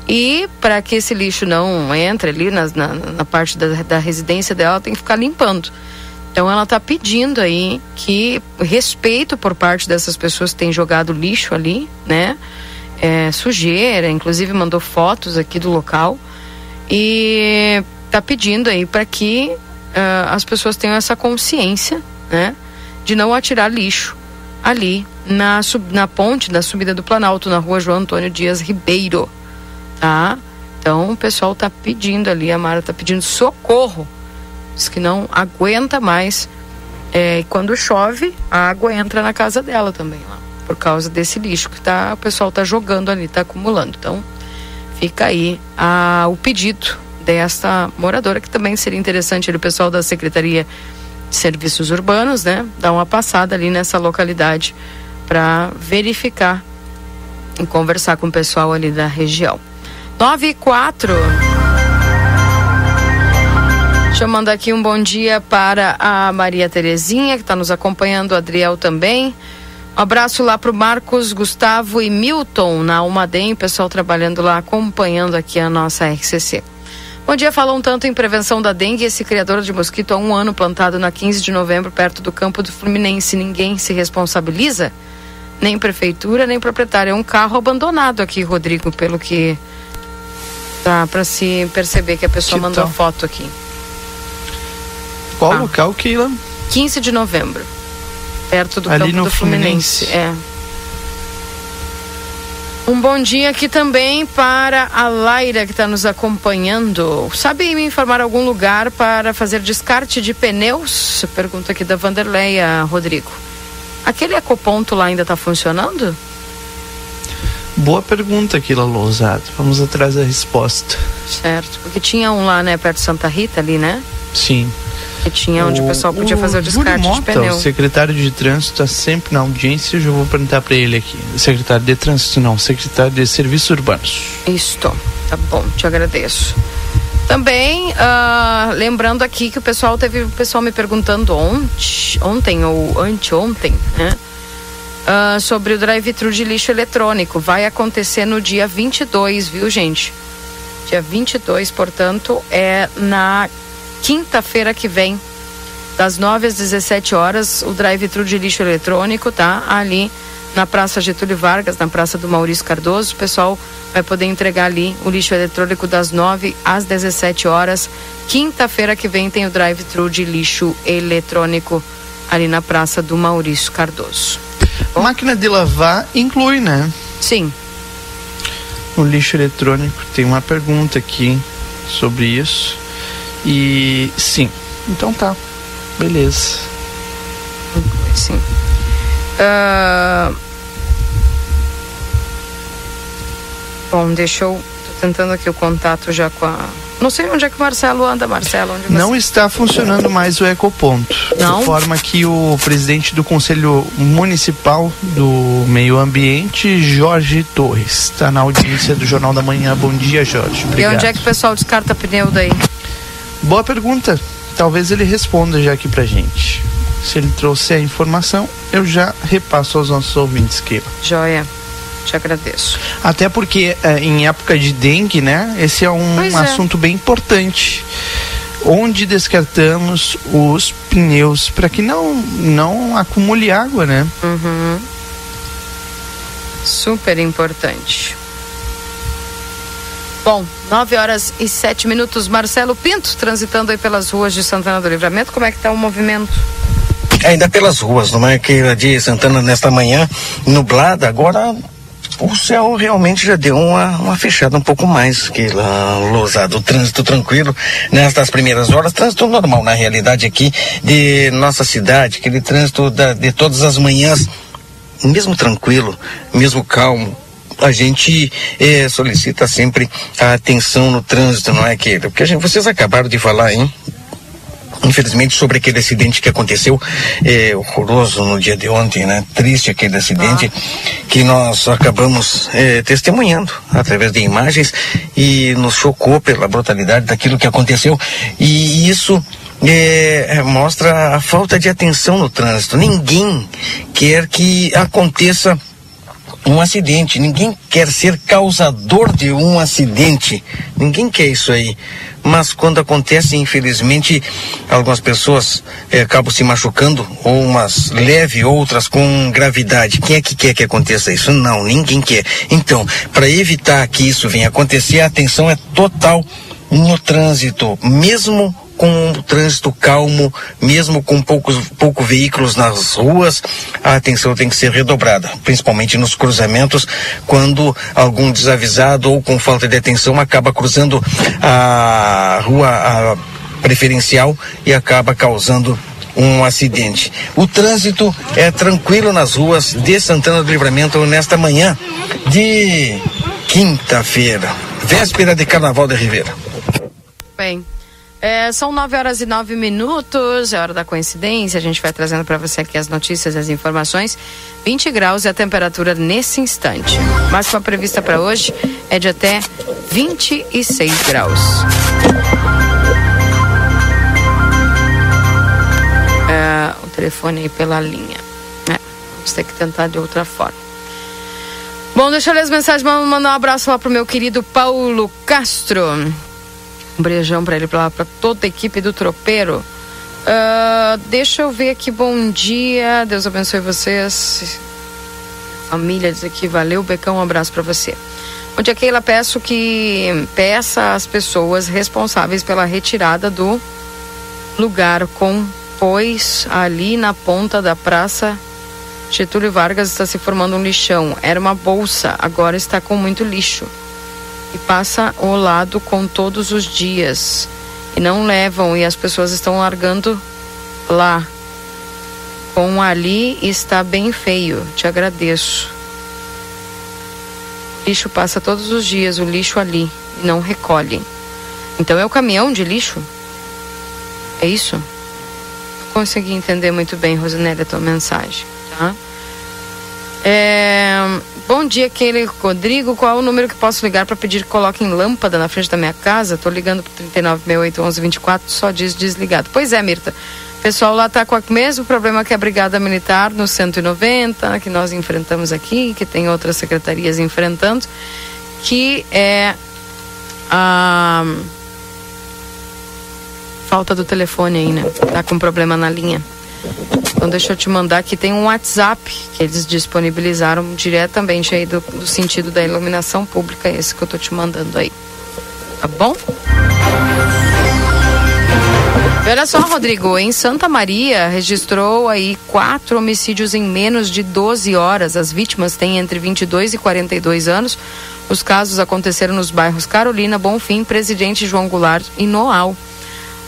E para que esse lixo não entre ali na, na, na parte da, da residência dela, tem que ficar limpando. Então ela está pedindo aí que respeito por parte dessas pessoas que têm jogado lixo ali, né? É, sujeira, inclusive mandou fotos aqui do local e está pedindo aí para que uh, as pessoas tenham essa consciência, né? De não atirar lixo ali na, sub, na ponte da subida do Planalto, na rua João Antônio Dias Ribeiro, tá? Então o pessoal tá pedindo ali, a Mara tá pedindo socorro. Diz que não aguenta mais. É, quando chove, a água entra na casa dela também, lá, por causa desse lixo que tá, o pessoal tá jogando ali, tá acumulando. Então, fica aí a, o pedido desta moradora, que também seria interessante ele, o pessoal da Secretaria de Serviços Urbanos, né, dar uma passada ali nessa localidade para verificar e conversar com o pessoal ali da região. 9 e 4. Chamando aqui um bom dia para a Maria Terezinha, que está nos acompanhando, o Adriel também. Um abraço lá para o Marcos, Gustavo e Milton na Almaden, pessoal trabalhando lá, acompanhando aqui a nossa RCC. Bom dia, falou um tanto em prevenção da dengue. Esse criador de mosquito há um ano plantado na 15 de novembro, perto do campo do Fluminense. Ninguém se responsabiliza? Nem prefeitura, nem proprietário. É um carro abandonado aqui, Rodrigo, pelo que dá para se perceber que a pessoa que mandou tal? foto aqui. Qual ah. local, Keila? 15 de novembro perto do Ali campo no do Fluminense. Fluminense. É. Um bom dia aqui também para a Laira que está nos acompanhando. Sabe me informar algum lugar para fazer descarte de pneus? Pergunta aqui da Vanderleia, Rodrigo. Aquele ecoponto lá ainda está funcionando? Boa pergunta, Aquila Lousado. Vamos atrás da resposta. Certo, porque tinha um lá, né, perto de Santa Rita ali, né? Sim. Que tinha onde o, o pessoal podia fazer o descarte Mota, de pneu. O secretário de trânsito está sempre na audiência. Eu já vou perguntar para ele aqui. Secretário de trânsito, não. Secretário de serviços urbanos. Isto. Tá bom, te agradeço. Também, uh, lembrando aqui que o pessoal teve o pessoal me perguntando ontem, ontem ou anteontem, né? Uh, sobre o drive-thru de lixo eletrônico. Vai acontecer no dia 22, viu, gente? Dia 22, portanto, é na quinta-feira que vem, das 9 às 17 horas, o drive-thru de lixo eletrônico, tá? Ali na Praça Getúlio Vargas, na Praça do Maurício Cardoso. O pessoal vai poder entregar ali o lixo eletrônico das 9 às 17 horas. Quinta-feira que vem tem o drive-thru de lixo eletrônico ali na Praça do Maurício Cardoso. Bom? Máquina de lavar inclui, né? Sim. O lixo eletrônico tem uma pergunta aqui sobre isso. E sim, então tá, beleza. Sim. Uh... Bom, deixa eu. Tô tentando aqui o contato já com a. Não sei onde é que o Marcelo anda, Marcelo. Onde você... Não está funcionando mais o ecoponto. Não. De forma que o presidente do Conselho Municipal do Meio Ambiente, Jorge Torres, está na audiência do Jornal da Manhã. Bom dia, Jorge. Obrigado. E onde é que o pessoal descarta pneu daí? Boa pergunta. Talvez ele responda já aqui pra gente. Se ele trouxer a informação, eu já repasso aos nossos ouvintes, Keila. Joia. Te agradeço. Até porque é, em época de dengue, né? Esse é um pois assunto é. bem importante. Onde descartamos os pneus para que não, não acumule água, né? Uhum. Super importante. Bom, 9 horas e 7 minutos. Marcelo Pinto, transitando aí pelas ruas de Santana do Livramento, como é que está o movimento? Ainda pelas ruas, não é? Que de Santana nesta manhã nublada, agora o céu realmente já deu uma, uma fechada um pouco mais que lá, lousado, o trânsito tranquilo nestas primeiras horas, trânsito normal na realidade aqui de nossa cidade, aquele trânsito da, de todas as manhãs, mesmo tranquilo, mesmo calmo, a gente eh, solicita sempre a atenção no trânsito, não é, que Porque gente, vocês acabaram de falar, hein? infelizmente sobre aquele acidente que aconteceu é, horroroso no dia de ontem, né? Triste aquele acidente ah. que nós acabamos é, testemunhando através de imagens e nos chocou pela brutalidade daquilo que aconteceu e isso é, mostra a falta de atenção no trânsito. Ninguém quer que aconteça um acidente. Ninguém quer ser causador de um acidente. Ninguém quer isso aí. Mas quando acontece, infelizmente, algumas pessoas eh, acabam se machucando, ou umas leve, outras com gravidade. Quem é que quer que aconteça isso? Não, ninguém quer. Então, para evitar que isso venha acontecer, a atenção é total no trânsito, mesmo com o trânsito calmo, mesmo com poucos pouco veículos nas ruas, a atenção tem que ser redobrada, principalmente nos cruzamentos, quando algum desavisado ou com falta de atenção acaba cruzando a rua a preferencial e acaba causando um acidente. O trânsito é tranquilo nas ruas de Santana do Livramento nesta manhã de quinta-feira, véspera de Carnaval de Ribeira. Bem, é, são 9 horas e 9 minutos, é hora da coincidência. A gente vai trazendo para você aqui as notícias as informações. 20 graus é a temperatura nesse instante. Máxima prevista para hoje é de até 26 graus. É, o telefone aí pela linha. É, vamos ter que tentar de outra forma. Bom, deixa eu ler as mensagens. Mandar um abraço lá pro meu querido Paulo Castro. Um beijão para ele, para toda a equipe do Tropeiro. Uh, deixa eu ver aqui, bom dia. Deus abençoe vocês. Família diz aqui, valeu, Becão, um abraço para você. Bom dia, Keila. Peço que peça às pessoas responsáveis pela retirada do lugar com pois ali na ponta da praça Getúlio Vargas está se formando um lixão. Era uma bolsa, agora está com muito lixo. E passa o lado com todos os dias. E não levam, e as pessoas estão largando lá. Com ali está bem feio. Te agradeço. O lixo passa todos os dias, o lixo ali. E não recolhem. Então é o caminhão de lixo? É isso? consegui entender muito bem, Rosinelli, a tua mensagem, tá? É, bom dia, Keila Rodrigo. Qual é o número que posso ligar para pedir que coloquem lâmpada na frente da minha casa? Tô ligando para 39681124, só diz desligado. Pois é, Mirta. Pessoal lá tá com o mesmo problema que a Brigada Militar no 190, que nós enfrentamos aqui, que tem outras secretarias enfrentando, que é a falta do telefone aí, né? Tá com problema na linha. Então deixa eu te mandar que tem um WhatsApp que eles disponibilizaram diretamente aí do, do sentido da iluminação pública, esse que eu tô te mandando aí. Tá bom? Olha só, Rodrigo, em Santa Maria registrou aí quatro homicídios em menos de 12 horas. As vítimas têm entre 22 e 42 anos. Os casos aconteceram nos bairros Carolina, Bonfim, Presidente João Goulart e Noal.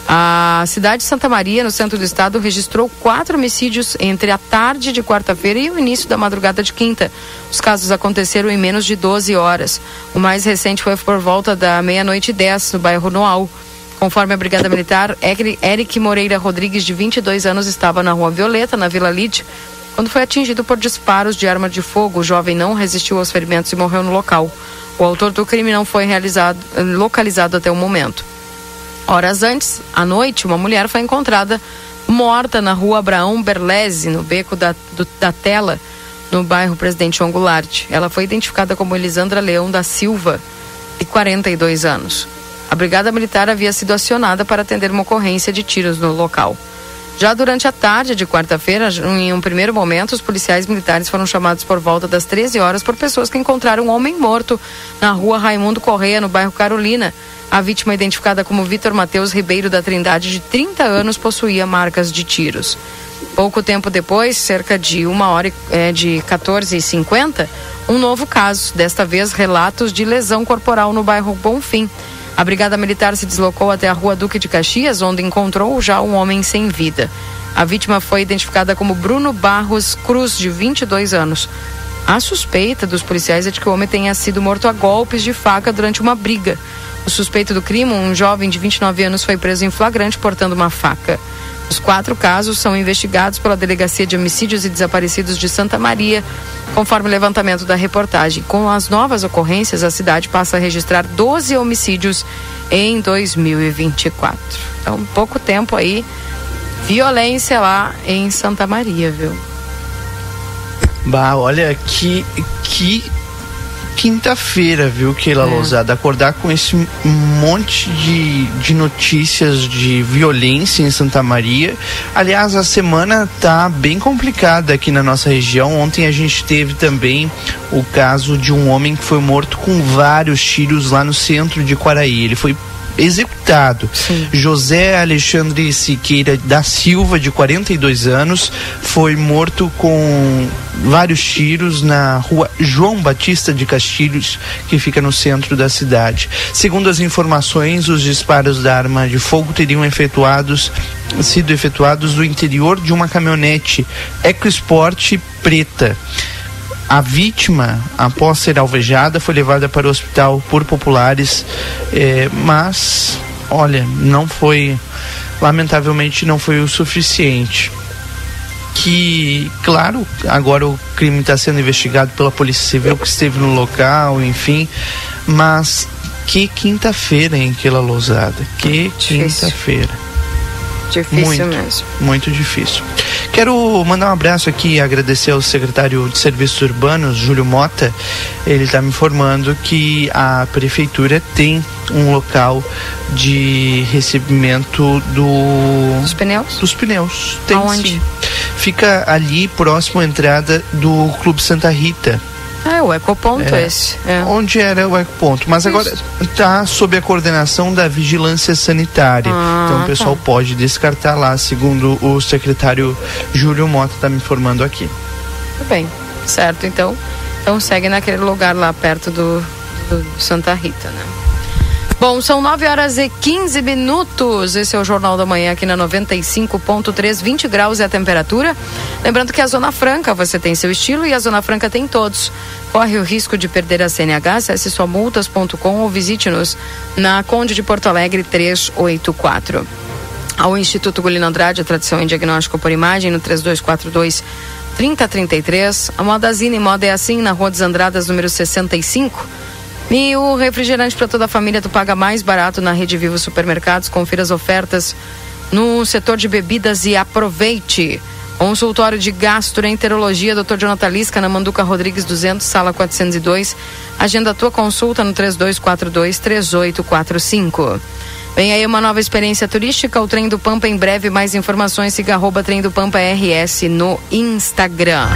A cidade de Santa Maria, no centro do estado, registrou quatro homicídios entre a tarde de quarta-feira e o início da madrugada de quinta. Os casos aconteceram em menos de 12 horas. O mais recente foi por volta da meia-noite e 10, no bairro Noal. Conforme a Brigada Militar, Eric Moreira Rodrigues, de 22 anos, estava na Rua Violeta, na Vila Lide, quando foi atingido por disparos de arma de fogo. O jovem não resistiu aos ferimentos e morreu no local. O autor do crime não foi localizado até o momento. Horas antes, à noite, uma mulher foi encontrada morta na rua Abraão Berlese, no beco da, do, da Tela, no bairro Presidente João. Ela foi identificada como Elisandra Leão da Silva, de 42 anos. A Brigada Militar havia sido acionada para atender uma ocorrência de tiros no local. Já durante a tarde de quarta-feira, em um primeiro momento, os policiais militares foram chamados por volta das 13 horas por pessoas que encontraram um homem morto na rua Raimundo Correia, no bairro Carolina. A vítima, identificada como Vitor Mateus Ribeiro da Trindade, de 30 anos, possuía marcas de tiros. Pouco tempo depois, cerca de uma hora é, de 14h50, um novo caso, desta vez relatos de lesão corporal no bairro Bonfim. A Brigada Militar se deslocou até a rua Duque de Caxias, onde encontrou já um homem sem vida. A vítima foi identificada como Bruno Barros Cruz, de 22 anos. A suspeita dos policiais é de que o homem tenha sido morto a golpes de faca durante uma briga. O suspeito do crime, um jovem de 29 anos, foi preso em flagrante portando uma faca. Os quatro casos são investigados pela Delegacia de Homicídios e Desaparecidos de Santa Maria, conforme o levantamento da reportagem. Com as novas ocorrências, a cidade passa a registrar 12 homicídios em 2024. Então, pouco tempo aí, violência lá em Santa Maria, viu? Bah, olha que que quinta-feira, viu, Keila é. Lousada? Acordar com esse monte de, de notícias de violência em Santa Maria. Aliás, a semana tá bem complicada aqui na nossa região. Ontem a gente teve também o caso de um homem que foi morto com vários tiros lá no centro de Quaraí. Ele foi executado. Sim. José Alexandre Siqueira da Silva, de 42 anos, foi morto com vários tiros na rua João Batista de Castilhos, que fica no centro da cidade. Segundo as informações, os disparos da arma de fogo teriam efetuados sido efetuados do interior de uma caminhonete EcoSport preta. A vítima, após ser alvejada, foi levada para o hospital por populares, eh, mas, olha, não foi, lamentavelmente, não foi o suficiente. Que, claro, agora o crime está sendo investigado pela Polícia Civil que esteve no local, enfim, mas que quinta-feira, hein, aquela lousada? Que quinta-feira. Difícil muito, mesmo. Muito difícil. Quero mandar um abraço aqui e agradecer ao secretário de Serviços Urbanos, Júlio Mota. Ele está me informando que a prefeitura tem um local de recebimento do... dos pneus. Dos pneus. Tem Aonde? sim. Fica ali próximo à entrada do Clube Santa Rita. Ah, é o ecoponto É. esse. É. Onde era o ecoponto. Mas agora está sob a coordenação da vigilância sanitária. Ah, então o pessoal tá. pode descartar lá, segundo o secretário Júlio Mota está me informando aqui. Tudo bem, certo. Então, então segue naquele lugar lá perto do, do Santa Rita, né? Bom, são 9 horas e 15 minutos. Esse é o Jornal da Manhã aqui na 95.3, 20 graus é a temperatura. Lembrando que a Zona Franca você tem seu estilo e a Zona Franca tem todos. Corre o risco de perder a CNH, acesse suamultas.com ou visite-nos na Conde de Porto Alegre 384 ao Instituto Golino Andrade, a tradição em diagnóstico por imagem, no 3242 3033. A Modazine Moda é assim, na Rua dos Andradas, número 65. E o refrigerante para toda a família tu paga mais barato na Rede Vivo Supermercados. Confira as ofertas no setor de bebidas e aproveite. Consultório de Gastroenterologia, Dr. Jonathan Lisca, na Manduca Rodrigues 200, sala 402. Agenda a tua consulta no 3242-3845. Vem aí uma nova experiência turística, o Trem do Pampa. Em breve, mais informações, siga arroba Trem do Pampa RS no Instagram.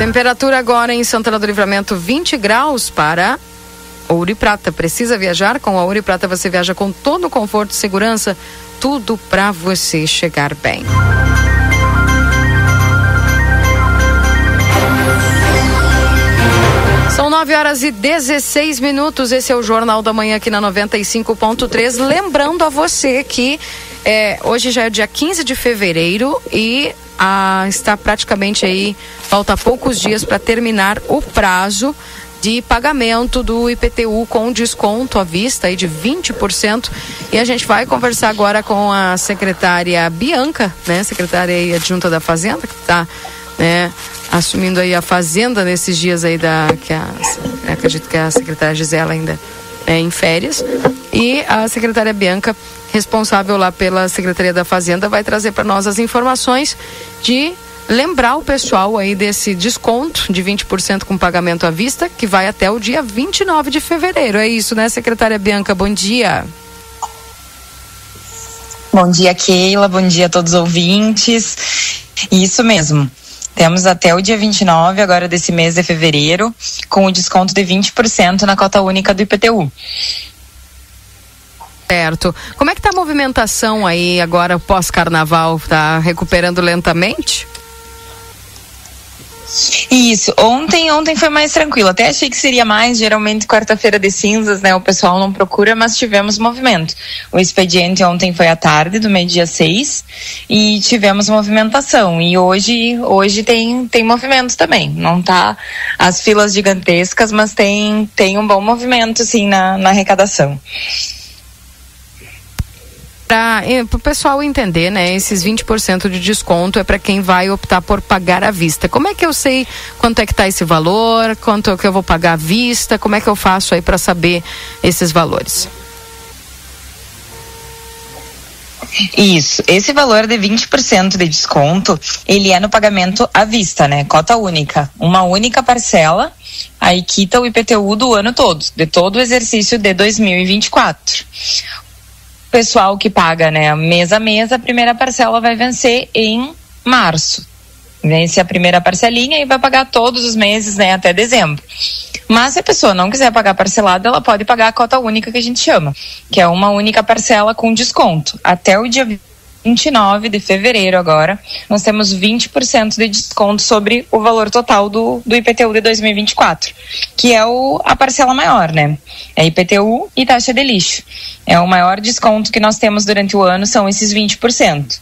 Temperatura agora em Santana do Livramento, 20 graus para Ouro e Prata. Precisa viajar? Com a Ouro e Prata você viaja com todo o conforto e segurança, tudo para você chegar bem. São 9 horas e 16 minutos. Esse é o Jornal da Manhã aqui na 95.3. Lembrando a você que é, hoje já é dia 15 de fevereiro e está praticamente aí, falta poucos dias para terminar o prazo de pagamento do IPTU com desconto à vista aí de 20%. E a gente vai conversar agora com a secretária Bianca, né, secretária aí adjunta da Fazenda, que está né, assumindo aí a Fazenda nesses dias aí da que a, acredito que a secretária Gisela ainda é em férias e a secretária Bianca responsável lá pela Secretaria da Fazenda vai trazer para nós as informações de lembrar o pessoal aí desse desconto de 20% com pagamento à vista, que vai até o dia 29 de fevereiro. É isso, né, secretária Bianca? Bom dia. Bom dia, Keila. Bom dia a todos os ouvintes. Isso mesmo. Temos até o dia 29, agora desse mês de fevereiro, com o desconto de 20% na cota única do IPTU. Certo. Como é que tá a movimentação aí agora pós-carnaval? Tá recuperando lentamente? Isso. Ontem, ontem foi mais tranquilo. Até achei que seria mais, geralmente quarta-feira de cinzas, né? O pessoal não procura, mas tivemos movimento. O expediente ontem foi à tarde, do meio-dia seis, e tivemos movimentação. E hoje, hoje tem, tem movimento também. Não tá as filas gigantescas, mas tem, tem um bom movimento, sim, na, na arrecadação. Para o pessoal entender, né? Esses 20% de desconto é para quem vai optar por pagar à vista. Como é que eu sei quanto é que tá esse valor? Quanto é que eu vou pagar à vista? Como é que eu faço aí para saber esses valores? Isso, esse valor de 20% de desconto, ele é no pagamento à vista, né? Cota única, uma única parcela, aí quita o IPTU do ano todo, de todo o exercício de 2024. Pessoal que paga, né, mês a mês, a primeira parcela vai vencer em março. Vence a primeira parcelinha e vai pagar todos os meses, né, até dezembro. Mas se a pessoa não quiser pagar parcelado, ela pode pagar a cota única que a gente chama, que é uma única parcela com desconto. Até o dia 29 de fevereiro agora, nós temos 20% de desconto sobre o valor total do, do IPTU de 2024, que é o, a parcela maior, né? É IPTU e taxa de lixo. É o maior desconto que nós temos durante o ano, são esses 20%.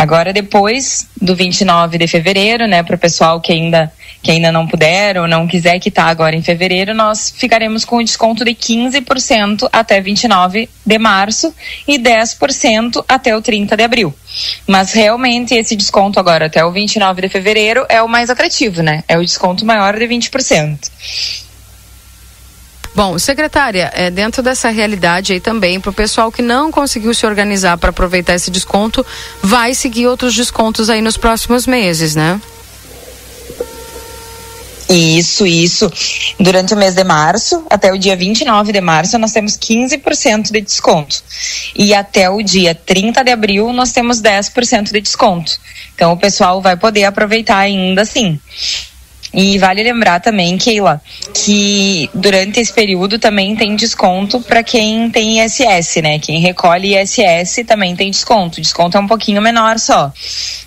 Agora, depois do 29 de fevereiro, né, para o pessoal que ainda, que ainda não puder ou não quiser quitar agora em fevereiro, nós ficaremos com o desconto de 15% até 29 de março e 10% até o 30 de abril. Mas realmente esse desconto agora até o 29 de fevereiro é o mais atrativo, né? É o desconto maior de 20%. Bom, secretária, é, dentro dessa realidade aí também, para o pessoal que não conseguiu se organizar para aproveitar esse desconto, vai seguir outros descontos aí nos próximos meses, né? Isso, isso. Durante o mês de março, até o dia 29 de março, nós temos 15% de desconto. E até o dia 30 de abril, nós temos 10% de desconto. Então, o pessoal vai poder aproveitar ainda assim. E vale lembrar também, Keila, que durante esse período também tem desconto para quem tem ISS, né? Quem recolhe ISS também tem desconto. Desconto é um pouquinho menor só.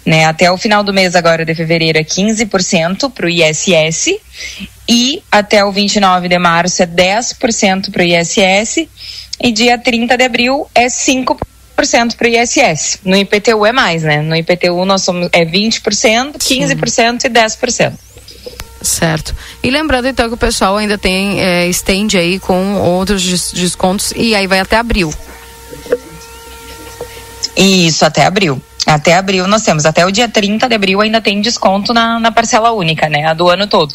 Né? Até o final do mês agora de fevereiro é 15% para o ISS e até o 29 de março é 10% para o ISS e dia 30 de abril é 5% para o ISS. No IPTU é mais, né? No IPTU nós somos é 20%, 15% Sim. e 10%. Certo. E lembrando então que o pessoal ainda tem, é, estende aí com outros descontos e aí vai até abril. Isso, até abril. Até abril nós temos, até o dia 30 de abril ainda tem desconto na, na parcela única, né? A do ano todo.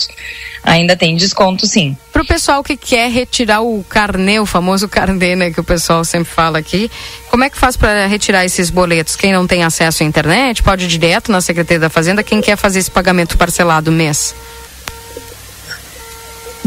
Ainda tem desconto sim. Para o pessoal que quer retirar o carnê, o famoso <laughs> carnê, né, que o pessoal sempre fala aqui, como é que faz para retirar esses boletos? Quem não tem acesso à internet pode ir direto na Secretaria da Fazenda, quem quer fazer esse pagamento parcelado mês?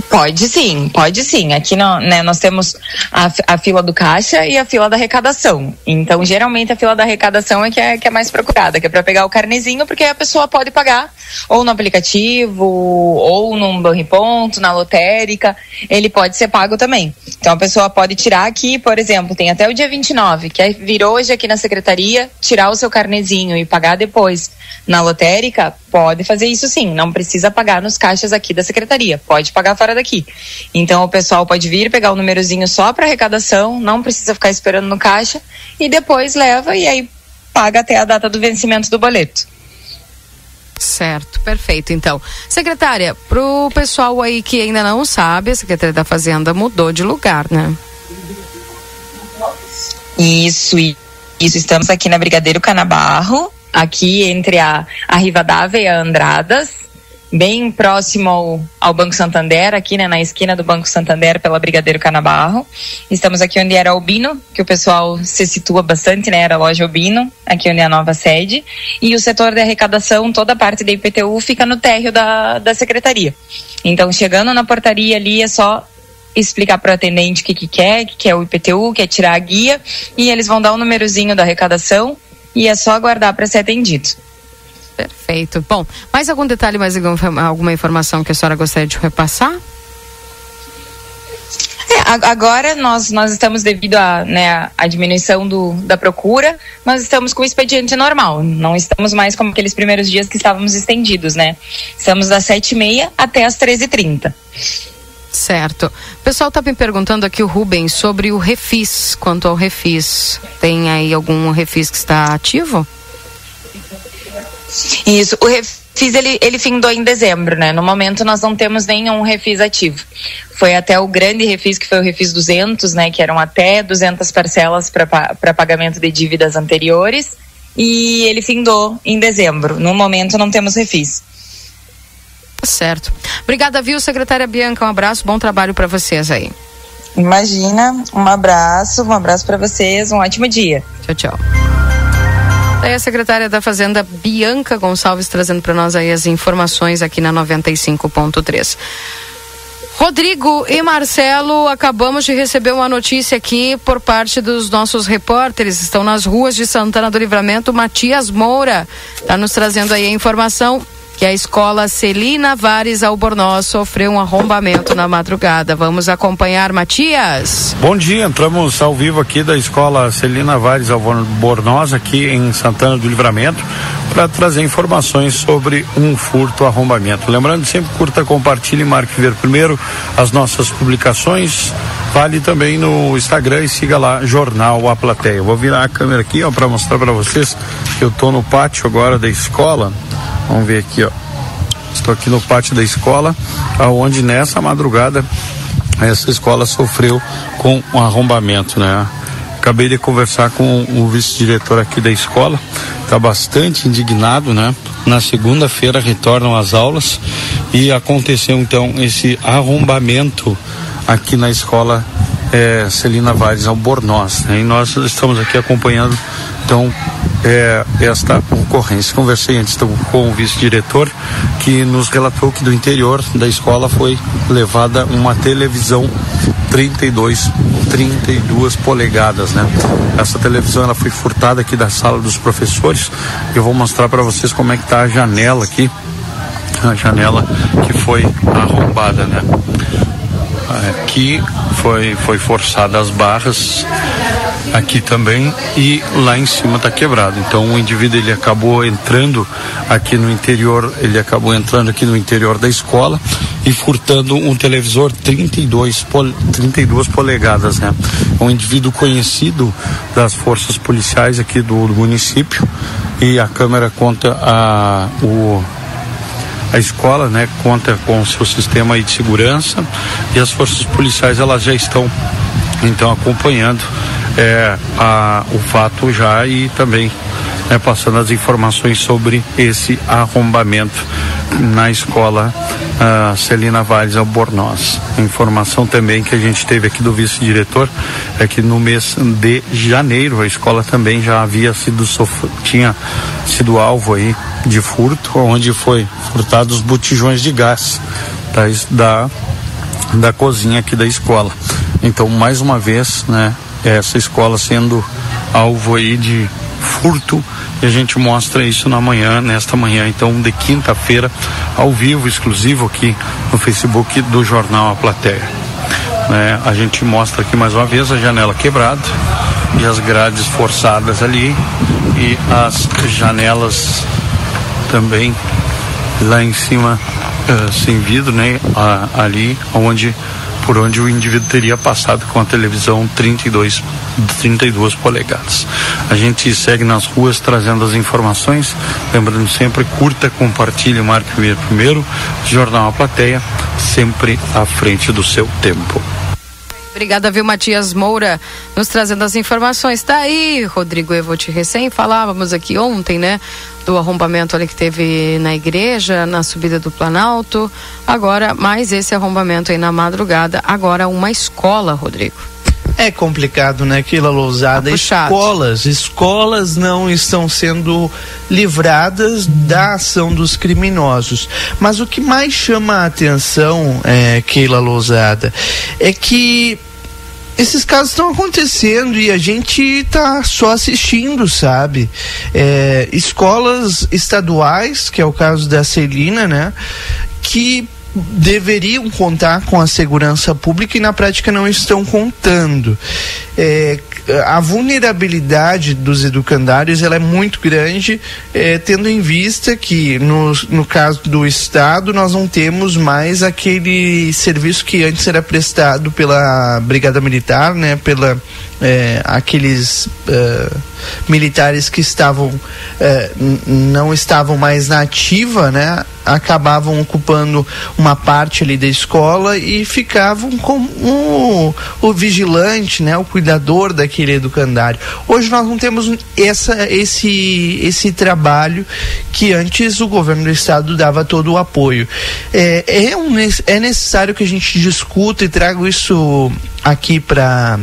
Pode sim, pode sim. Aqui no, né, nós temos a, a, fila do caixa e a fila da arrecadação. Então, geralmente a fila da arrecadação é que é, que é mais procurada, que é para pegar o carnezinho, porque a pessoa pode pagar ou no aplicativo, ou num banco ponto, na lotérica, ele pode ser pago também. Então a pessoa pode tirar aqui, por exemplo, tem até o dia 29, que é vir hoje aqui na secretaria, tirar o seu carnezinho e pagar depois na lotérica, pode fazer isso sim, não precisa pagar nos caixas aqui da secretaria, pode pagar fora daqui. Então o pessoal pode vir pegar o númerozinho só para arrecadação, não precisa ficar esperando no caixa e depois leva e aí paga até a data do vencimento do boleto. Certo, perfeito. Então, secretária, pro pessoal aí que ainda não sabe, a Secretaria da Fazenda mudou de lugar, né? Isso, isso. Estamos aqui na Brigadeiro Canabarro, aqui entre a, a Rivadavia e a Andradas bem próximo ao, ao, Banco Santander, aqui né, na esquina do Banco Santander, pela Brigadeiro Canabarro. Estamos aqui onde era Albino, que o pessoal se situa bastante, né? Era a loja Albino, aqui onde é a nova sede. E o setor de arrecadação, toda a parte da IPTU fica no térreo da, da secretaria. Então, chegando na portaria ali, é só explicar para o atendente o que, que quer, que quer o IPTU, quer tirar a guia, e eles vão dar o um númerozinho da arrecadação e é só aguardar para ser atendido. Perfeito. Bom, mais algum detalhe, mais alguma informação que a senhora gostaria de repassar? É, agora nós, nós estamos devido à né, a diminuição do, da procura, nós estamos com o expediente normal. Não estamos mais como aqueles primeiros dias que estávamos estendidos, né? Estamos das sete e meia até as treze e trinta. Certo. O pessoal está me perguntando aqui, o Rubens, sobre o refis, quanto ao refis. Tem aí algum refis que está ativo? Isso, o refis ele, ele findou em dezembro, né? No momento nós não temos nenhum refis ativo. Foi até o grande refis, que foi o refis 200, né? Que eram até 200 parcelas para pagamento de dívidas anteriores. E ele findou em dezembro. No momento não temos refis. Certo. Obrigada, viu, secretária Bianca? Um abraço, bom trabalho para vocês aí. Imagina, um abraço, um abraço para vocês, um ótimo dia. Tchau, tchau. É a secretária da Fazenda, Bianca Gonçalves, trazendo para nós aí as informações aqui na 95.3. Rodrigo e Marcelo, acabamos de receber uma notícia aqui por parte dos nossos repórteres. Estão nas ruas de Santana do Livramento. Matias Moura está nos trazendo aí a informação que a escola Celina Vares Albornoz sofreu um arrombamento na madrugada. Vamos acompanhar, Matias. Bom dia, entramos ao vivo aqui da escola Celina Vares Albornoz, aqui em Santana do Livramento, para trazer informações sobre um furto arrombamento. Lembrando, sempre curta, compartilhe e marque ver primeiro as nossas publicações. Vale também no Instagram e siga lá Jornal A Plateia. Vou virar a câmera aqui, ó, para mostrar para vocês eu estou no pátio agora da escola. Vamos ver aqui, ó. Estou aqui no pátio da escola, aonde nessa madrugada essa escola sofreu com um arrombamento, né? Acabei de conversar com o vice-diretor aqui da escola, está bastante indignado, né? Na segunda-feira retornam as aulas e aconteceu então esse arrombamento aqui na escola é, Celina Vares Albornoz. Né? E nós estamos aqui acompanhando então é, esta ocorrência. Conversei antes com o vice-diretor que nos relatou que do interior da escola foi levada uma televisão 32, 32 polegadas, né? Essa televisão ela foi furtada aqui da sala dos professores. Eu vou mostrar para vocês como é que tá a janela aqui, a janela que foi arrombada, né? Aqui foi foi forçada as barras aqui também e lá em cima está quebrado. Então o indivíduo ele acabou entrando aqui no interior, ele acabou entrando aqui no interior da escola e furtando um televisor 32, pol, 32 polegadas, né? Um indivíduo conhecido das forças policiais aqui do, do município e a câmera conta a o a escola, né, conta com o seu sistema de segurança e as forças policiais elas já estão então acompanhando é, a, o fato já e também né, passando as informações sobre esse arrombamento na escola Celina Valles Albornoz. Informação também que a gente teve aqui do vice-diretor é que no mês de janeiro a escola também já havia sido tinha sido alvo aí de furto, onde foi furtados os botijões de gás da, da, da cozinha aqui da escola. Então, mais uma vez, né, essa escola sendo alvo aí de furto e a gente mostra isso na manhã, nesta manhã, então de quinta-feira, ao vivo, exclusivo aqui no Facebook do Jornal A Plateia. Né? A gente mostra aqui mais uma vez a janela quebrada e as grades forçadas ali e as janelas também lá em cima uh, sem vidro, né? ali onde por onde o indivíduo teria passado com a televisão 32, 32 polegadas. A gente segue nas ruas trazendo as informações, lembrando sempre, curta, compartilhe, marque primeiro, Jornal A Plateia, sempre à frente do seu tempo. Obrigada, viu, Matias Moura, nos trazendo as informações. Tá aí, Rodrigo Evote, recém falávamos aqui ontem, né, do arrombamento ali que teve na igreja, na subida do Planalto. Agora, mais esse arrombamento aí na madrugada. Agora, uma escola, Rodrigo. É complicado, né, Aquela Lousada? Tá escolas, escolas não estão sendo livradas da ação dos criminosos. Mas o que mais chama a atenção, é, Keila Lousada, é que esses casos estão acontecendo e a gente está só assistindo, sabe? É, escolas estaduais, que é o caso da Celina, né? Que deveriam contar com a segurança pública e na prática não estão contando. É, a vulnerabilidade dos educandários ela é muito grande, é, tendo em vista que no, no caso do Estado nós não temos mais aquele serviço que antes era prestado pela Brigada Militar, né, pela é, aqueles uh, militares que estavam uh, não estavam mais na ativa, né, acabavam ocupando uma parte ali da escola e ficavam como o, o vigilante, né, o cuidador daquele educandário. Hoje nós não temos essa, esse, esse trabalho que antes o governo do estado dava todo o apoio. É, é, um, é necessário que a gente discuta e traga isso aqui para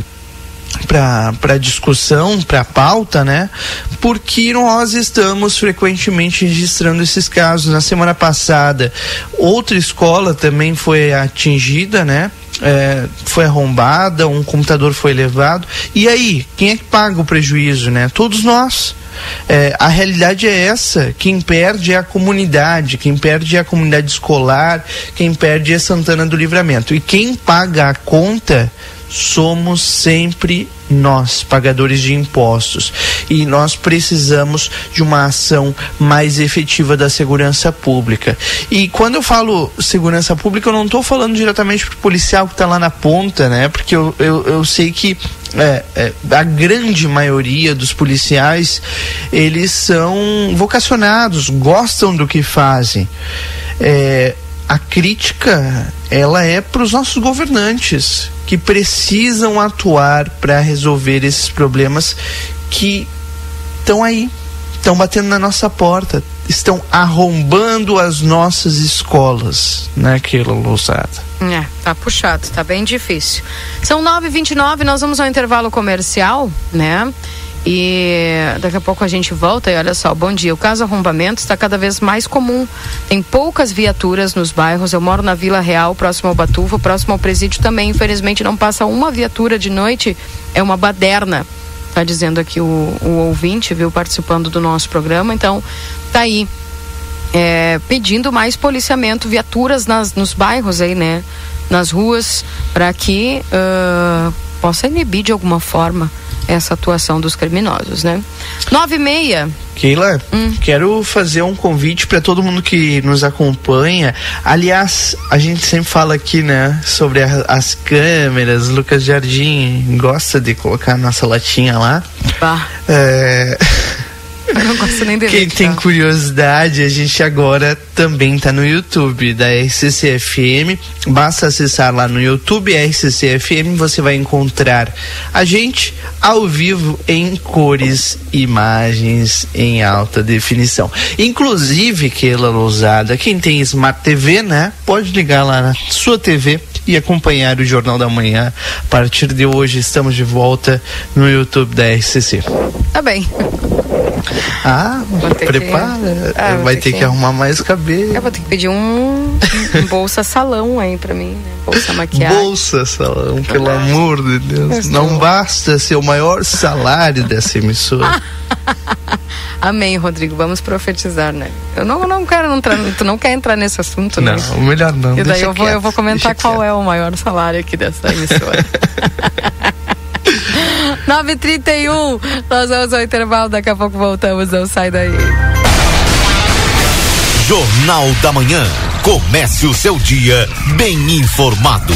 para discussão, para pauta, né? Porque nós estamos frequentemente registrando esses casos. Na semana passada, outra escola também foi atingida, né? É, foi arrombada, um computador foi levado. E aí, quem é que paga o prejuízo, né? Todos nós. É, a realidade é essa: quem perde é a comunidade, quem perde é a comunidade escolar, quem perde é Santana do Livramento. E quem paga a conta somos sempre nós, pagadores de impostos. E nós precisamos de uma ação mais efetiva da segurança pública. E quando eu falo segurança pública, eu não estou falando diretamente para o policial que está lá na ponta, né? Porque eu, eu, eu sei que é, é, a grande maioria dos policiais eles são vocacionados, gostam do que fazem. É, a crítica ela é para os nossos governantes que precisam atuar para resolver esses problemas que estão aí, estão batendo na nossa porta, estão arrombando as nossas escolas, né, Keila Lousada? É, tá puxado, tá bem difícil. São 9h29, nós vamos ao intervalo comercial, né? E daqui a pouco a gente volta e olha só, bom dia. O caso arrombamento está cada vez mais comum. Tem poucas viaturas nos bairros. Eu moro na Vila Real, próximo ao Batuva, próximo ao presídio também. Infelizmente não passa uma viatura de noite. É uma baderna. Tá dizendo aqui o, o ouvinte, viu, participando do nosso programa. Então, tá aí. É, pedindo mais policiamento, viaturas nas, nos bairros aí, né? Nas ruas, para que uh, possa inibir de alguma forma essa atuação dos criminosos, né? Nove e meia. Keila, hum. quero fazer um convite para todo mundo que nos acompanha. Aliás, a gente sempre fala aqui, né, sobre a, as câmeras. Lucas Jardim gosta de colocar nossa latinha lá. Bah. É... <laughs> <laughs> Não gosto nem de Quem ver, tem curiosidade, a gente agora também está no YouTube da RCCFM. Basta acessar lá no YouTube RCCFM, você vai encontrar a gente ao vivo em cores, imagens em alta definição. Inclusive, Keila Lousada, quem tem Smart TV, né? Pode ligar lá na sua TV e acompanhar o Jornal da Manhã. A partir de hoje estamos de volta no YouTube da RCC. Tá bem. Ah, prepara. Que... Ah, vai ter que... que... arrumar mais cabelo. Eu vou ter que pedir um, um bolsa salão aí pra mim, né? Bolsa maquiagem. Bolsa salão, pelo amor de Deus. Não basta ser o maior salário dessa emissora. <laughs> Amém, Rodrigo. Vamos profetizar, né? Eu não, não quero entrar, tu não quer entrar nesse assunto, né? Não, melhor não. E daí eu vou, eu vou comentar qual quieto. é o maior salário aqui dessa emissora. <laughs> 9h31, nós vamos ao intervalo, daqui a pouco voltamos, não sai daí. Jornal da Manhã. Comece o seu dia bem informado.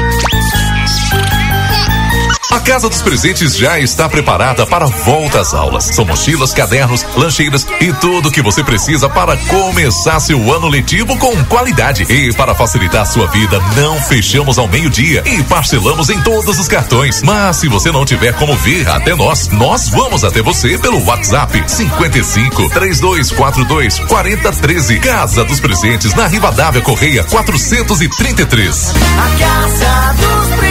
A Casa dos Presentes já está preparada para a volta às aulas. São mochilas, cadernos, lancheiras e tudo o que você precisa para começar seu ano letivo com qualidade. E para facilitar sua vida, não fechamos ao meio-dia e parcelamos em todos os cartões. Mas se você não tiver como vir até nós, nós vamos até você pelo WhatsApp 55 3242 4013. Casa dos Presentes na Rivadavia Correia 433. A Casa dos Presentes.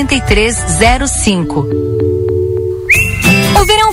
8305. O verão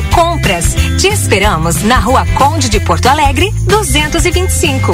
compras. Te esperamos na Rua Conde de Porto Alegre, 225.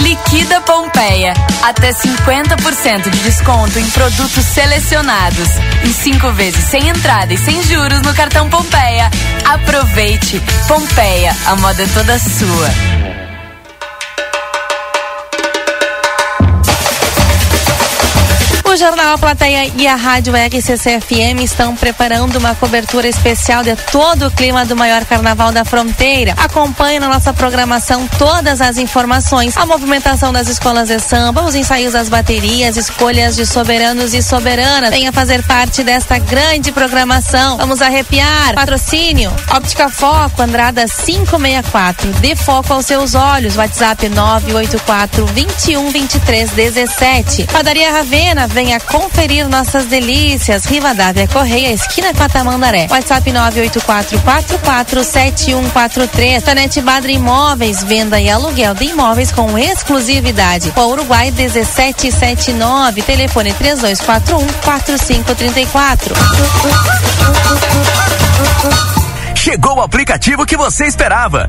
Liquida Pompeia. Até 50% de desconto em produtos selecionados. E cinco vezes sem entrada e sem juros no cartão Pompeia. Aproveite. Pompeia, a moda é toda sua. Jornal A Plateia e a Rádio RCC-FM estão preparando uma cobertura especial de todo o clima do maior carnaval da fronteira. Acompanhe na nossa programação todas as informações, a movimentação das escolas de samba, os ensaios das baterias, escolhas de soberanos e soberanas. Venha fazer parte desta grande programação. Vamos arrepiar. Patrocínio Óptica Foco, Andrada 564. Dê foco aos seus olhos. WhatsApp 984 21 23 17. Padaria Ravena, venha conferir nossas delícias. Rivadavia Correia, esquina com a Tamandaré. WhatsApp 984447143. Tanete Badra Imóveis, venda e aluguel de imóveis com exclusividade. O Uruguai 1779, telefone 3241 4534. Chegou o aplicativo que você esperava.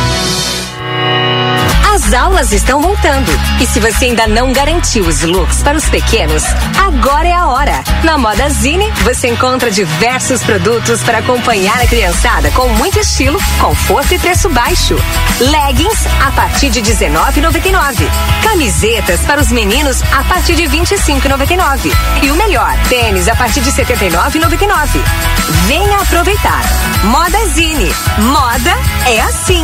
As aulas estão voltando. E se você ainda não garantiu os looks para os pequenos, agora é a hora. Na Moda Zine, você encontra diversos produtos para acompanhar a criançada com muito estilo, conforto e preço baixo. Leggings a partir de R$19,99. Camisetas para os meninos a partir de R$25,99. E o melhor, tênis a partir de R$79,99. Venha aproveitar. Moda Zine. Moda é assim.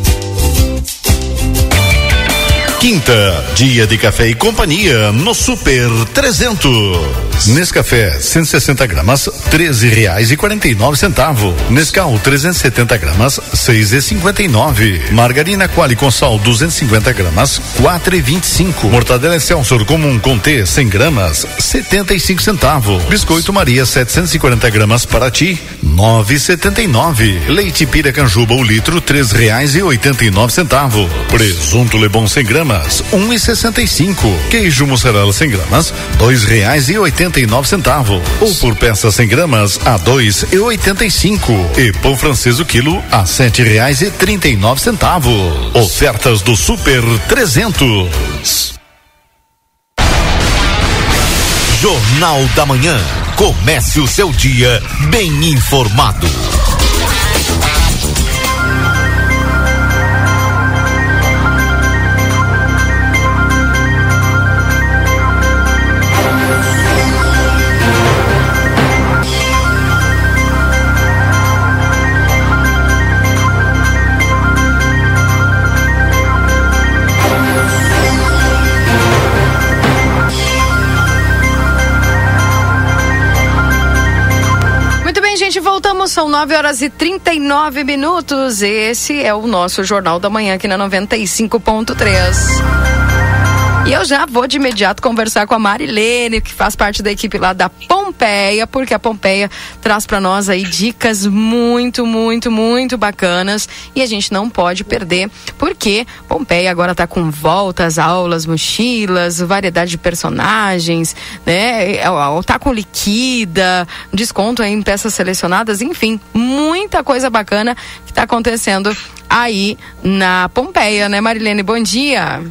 Quinta, dia de café e companhia no Super 300. Nescafé 160 gramas, 13 reais e 49 centavos. Nescau 370 gramas, 6 e 59. Margarina Quali com sal 250 gramas, 4 e 25. Mortadela Excelsior comum com T 100 gramas, 75 centavos. Biscoito Maria 740 gramas para ti, 9,79. Leite Pira Canjuba o litro, 3 reais e 89 centavos. Presunto Lebon 100 gramas, 1,65. Queijo mussarela 100 gramas, dois reais e 89 centavos. Ou por peça 100 gramas a dois e 85. E pão francês o quilo a sete reais e 39 centavos. Ofertas do Super 300. Jornal da Manhã. Comece o seu dia bem informado. Voltamos. São 9 horas e 39 minutos. Esse é o nosso Jornal da Manhã aqui na 95.3. E eu já vou de imediato conversar com a Marilene, que faz parte da equipe lá da Pompeia, porque a Pompeia traz para nós aí dicas muito, muito, muito bacanas e a gente não pode perder, porque Pompeia agora tá com voltas, aulas, mochilas, variedade de personagens, né? Tá com liquida, desconto em peças selecionadas, enfim, muita coisa bacana que tá acontecendo aí na Pompeia, né, Marilene? Bom dia.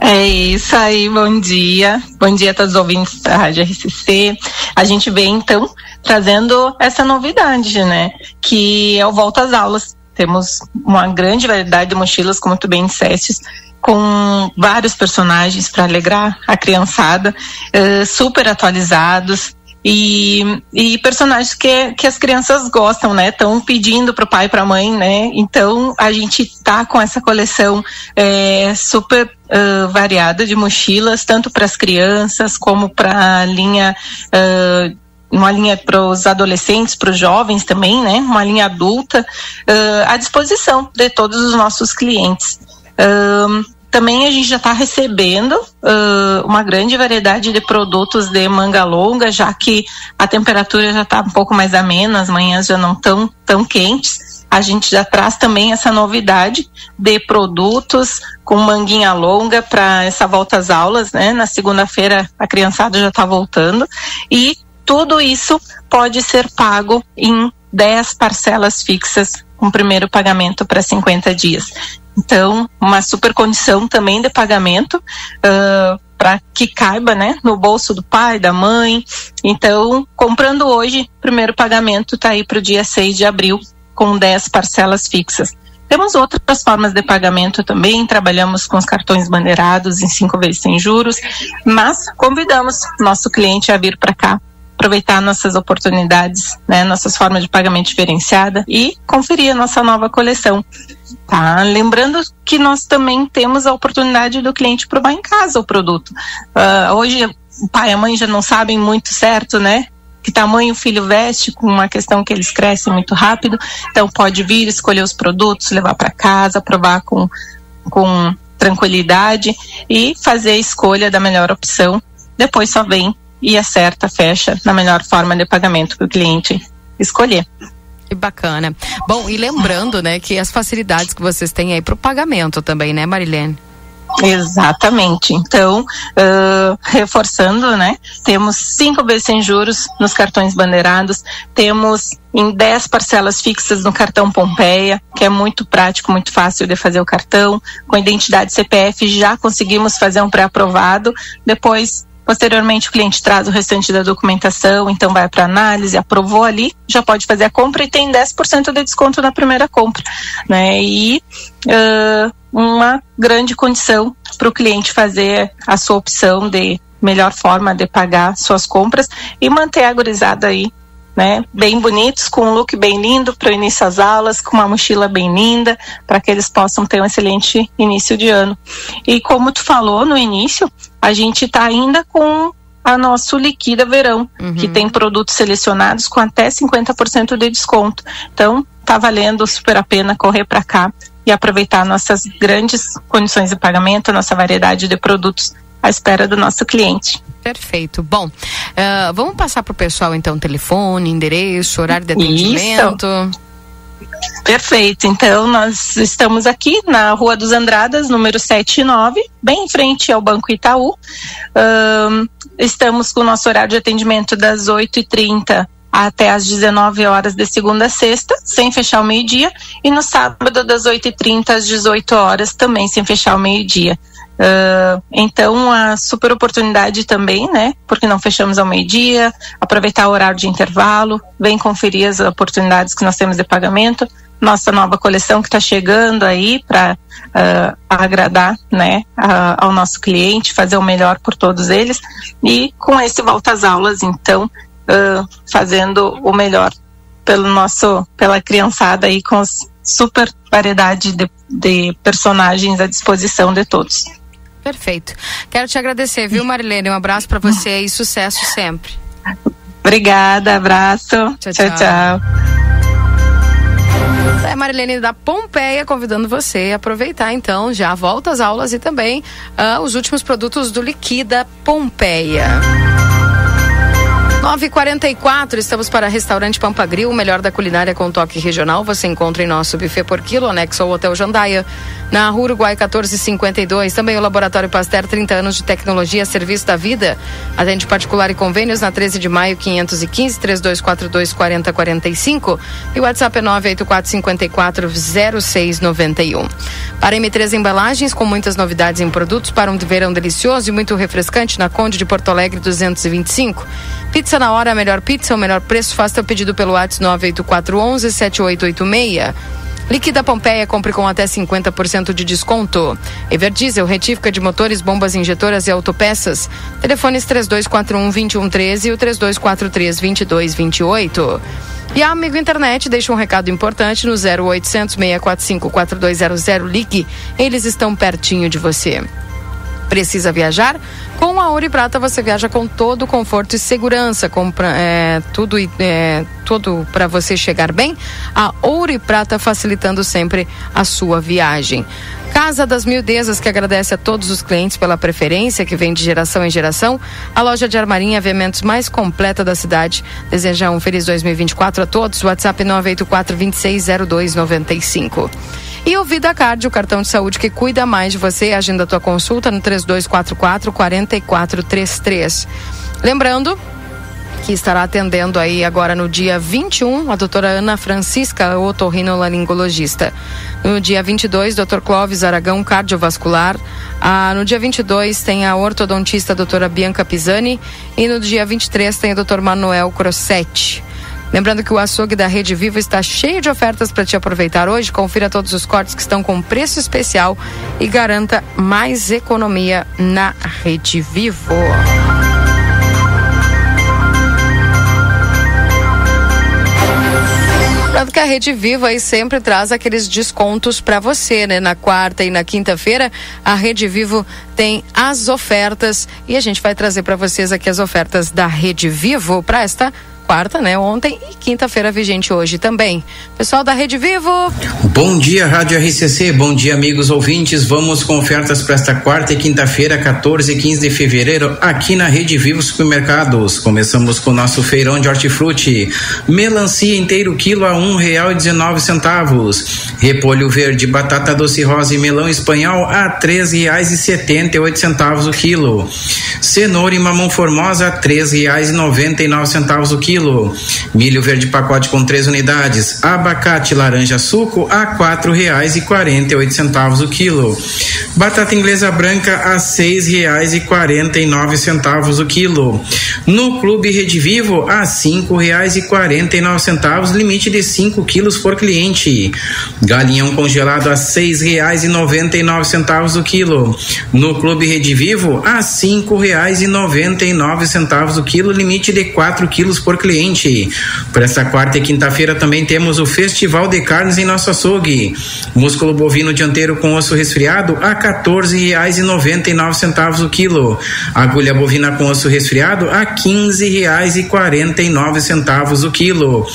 É isso aí, bom dia. Bom dia a todos os ouvintes da Rádio RCC. A gente vem então trazendo essa novidade, né? Que é o Volta às Aulas. Temos uma grande variedade de mochilas, como tu bem disseste, com vários personagens para alegrar a criançada, eh, super atualizados, e, e personagens que, que as crianças gostam, né? Estão pedindo para o pai e para a mãe, né? Então a gente tá com essa coleção é, super uh, variada de mochilas, tanto para as crianças como para a linha. Uh, uma linha para os adolescentes, para os jovens também, né? Uma linha adulta uh, à disposição de todos os nossos clientes. Também a gente já está recebendo uh, uma grande variedade de produtos de manga longa, já que a temperatura já está um pouco mais amena, as manhãs já não estão tão quentes. A gente já traz também essa novidade de produtos com manguinha longa para essa volta às aulas, né? Na segunda-feira a criançada já está voltando e tudo isso pode ser pago em 10 parcelas fixas com primeiro pagamento para 50 dias. Então, uma super condição também de pagamento uh, para que caiba né, no bolso do pai, da mãe. Então, comprando hoje, primeiro pagamento está aí para o dia 6 de abril, com 10 parcelas fixas. Temos outras formas de pagamento também, trabalhamos com os cartões bandeirados em cinco vezes sem juros, mas convidamos nosso cliente a vir para cá aproveitar nossas oportunidades, né, nossas formas de pagamento diferenciada e conferir a nossa nova coleção. Tá? Lembrando que nós também temos a oportunidade do cliente provar em casa o produto. Uh, hoje o pai e a mãe já não sabem muito certo, né? Que tamanho o filho veste, com uma questão que eles crescem muito rápido. Então pode vir, escolher os produtos, levar para casa, provar com, com tranquilidade e fazer a escolha da melhor opção. Depois só vem e acerta, fecha na melhor forma de pagamento que o cliente escolher. Que bacana. Bom, e lembrando, né, que as facilidades que vocês têm aí para o pagamento também, né, Marilene? Exatamente. Então, uh, reforçando, né? Temos cinco vezes sem juros nos cartões bandeirados, temos em 10 parcelas fixas no cartão Pompeia, que é muito prático, muito fácil de fazer o cartão. Com identidade CPF já conseguimos fazer um pré-aprovado. Depois Posteriormente, o cliente traz o restante da documentação, então vai para análise, aprovou ali, já pode fazer a compra e tem 10% de desconto na primeira compra. Né? E uh, uma grande condição para o cliente fazer a sua opção de melhor forma de pagar suas compras e manter a gurizada aí né, bem bonitos, com um look bem lindo para o início das aulas, com uma mochila bem linda, para que eles possam ter um excelente início de ano. E como tu falou no início, a gente está ainda com a nosso Liquida Verão, uhum. que tem produtos selecionados com até 50% de desconto. Então, tá valendo super a pena correr para cá e aproveitar nossas grandes condições de pagamento, nossa variedade de produtos à espera do nosso cliente. Perfeito. Bom, uh, vamos passar para o pessoal então telefone, endereço, horário de atendimento. Isso. Perfeito. Então, nós estamos aqui na Rua dos Andradas, número 79, bem em frente ao Banco Itaú. Estamos com o nosso horário de atendimento das 8h30 até às 19 horas de segunda a sexta, sem fechar o meio-dia, e no sábado das 8h30 às 18 horas, também sem fechar o meio-dia. Uh, então, a super oportunidade também, né? Porque não fechamos ao meio-dia, aproveitar o horário de intervalo, vem conferir as oportunidades que nós temos de pagamento, nossa nova coleção que está chegando aí para uh, agradar, né, ao nosso cliente, fazer o melhor por todos eles e com esse volta às aulas, então uh, fazendo o melhor pelo nosso, pela criançada aí com super variedade de, de personagens à disposição de todos. Perfeito. Quero te agradecer, viu, Marilene? Um abraço para você e sucesso sempre. Obrigada, abraço. Tchau, tchau. tchau, tchau. É Marilene da Pompeia convidando você a aproveitar então já volta às aulas e também uh, os últimos produtos do Liquida Pompeia. 9h44, estamos para Restaurante Pampa Grill, o melhor da culinária com toque regional. Você encontra em nosso buffet por quilo, anexo ao Hotel Jandaia, na Rua Uruguai 1452. Também o Laboratório Pasteur, 30 anos de tecnologia, serviço da vida. Atende particular e convênios na 13 de maio, 515 3242 4045. E o WhatsApp é 984 0691. Para M3 Embalagens, com muitas novidades em produtos para um verão delicioso e muito refrescante na Conde de Porto Alegre 225. Pizza na hora, a melhor pizza, o melhor preço. Faça teu pedido pelo WhatsApp 98411 7886. Liquida Pompeia, compre com até 50% de desconto. Everdiesel, retífica de motores, bombas injetoras e autopeças. Telefones 3241-2113 e o 3243-2228. E a Amigo Internet deixa um recado importante no 0800 645 4200. Ligue, eles estão pertinho de você. Precisa viajar? Com a Ouro e Prata você viaja com todo o conforto e segurança, compra, é, tudo é, tudo para você chegar bem. A Ouro e Prata facilitando sempre a sua viagem. Casa das Mildezas, que agradece a todos os clientes pela preferência que vem de geração em geração. A loja de armarinha eventos mais completa da cidade. Deseja um feliz 2024 a todos. WhatsApp 984 260295. E o Vida Card, o cartão de saúde que cuida mais de você. Agenda tua consulta no 3244 4433. Lembrando que estará atendendo aí agora no dia 21 a doutora Ana Francisca, otorrinolaringologista. No dia 22, doutor Clóvis Aragão, cardiovascular. Ah, no dia 22 tem a ortodontista doutora Bianca Pisani e no dia 23 tem o doutor Manuel Crossetti. Lembrando que o açougue da Rede Vivo está cheio de ofertas para te aproveitar hoje. Confira todos os cortes que estão com preço especial e garanta mais economia na Rede Vivo. Lembrando que a Rede Vivo aí sempre traz aqueles descontos para você, né? Na quarta e na quinta-feira, a Rede Vivo tem as ofertas e a gente vai trazer para vocês aqui as ofertas da Rede Vivo para esta quarta, né? Ontem e quinta-feira vigente hoje também. Pessoal da Rede Vivo. Bom dia, Rádio RCC. Bom dia, amigos ouvintes. Vamos com ofertas para esta quarta e quinta-feira, 14 e 15 de fevereiro, aqui na Rede Vivo Supermercados. Começamos com o nosso feirão de hortifruti. Melancia inteiro quilo a um real e dezenove centavos. Repolho verde, batata doce rosa e melão espanhol a três reais e setenta e oito centavos o quilo. Cenoura e mamão formosa a três reais e noventa e nove centavos o quilo quilo. Milho verde pacote com três unidades. Abacate laranja suco a quatro reais e quarenta e oito centavos o quilo. Batata inglesa branca a seis reais e quarenta e nove centavos o quilo. No Clube Rede Vivo a cinco reais e quarenta e nove centavos, limite de cinco quilos por cliente. Galinhão congelado a seis reais e noventa e nove centavos o quilo. No Clube Rede Vivo a cinco reais e noventa e nove centavos o quilo, limite de quatro quilos por cliente cliente. Para esta quarta e quinta-feira também temos o Festival de Carnes em nosso açougue. Músculo bovino dianteiro com osso resfriado a R$ 14,99 o quilo. Agulha bovina com osso resfriado a R$ 15,49 o quilo.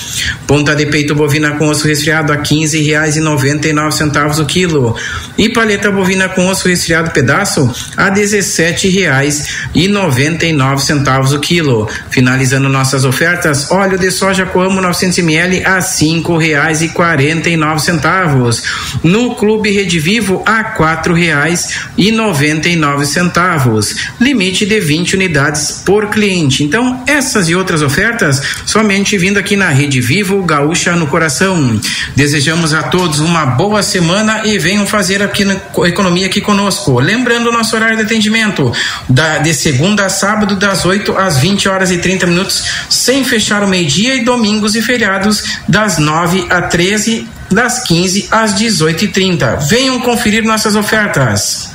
Ponta de peito bovina com osso resfriado a R$ 15,99 o quilo. E paleta bovina com osso resfriado pedaço a R$ 17,99 o quilo. Finalizando nossas ofertas, óleo de soja Coamo 900 ml a R$ 5,49. No Clube Rede Vivo a quatro reais e noventa e nove centavos, limite de 20 unidades por cliente. Então, essas e outras ofertas somente vindo aqui na Rede Vivo Gaúcha no Coração. Desejamos a todos uma boa semana e venham fazer aqui na economia aqui conosco. Lembrando o nosso horário de atendimento da, de segunda a sábado das 8 às 20 horas e 30 minutos, sem fechar o meio-dia e domingos e feriados das 9 a 13 das 15 às 18h30. Venham conferir nossas ofertas.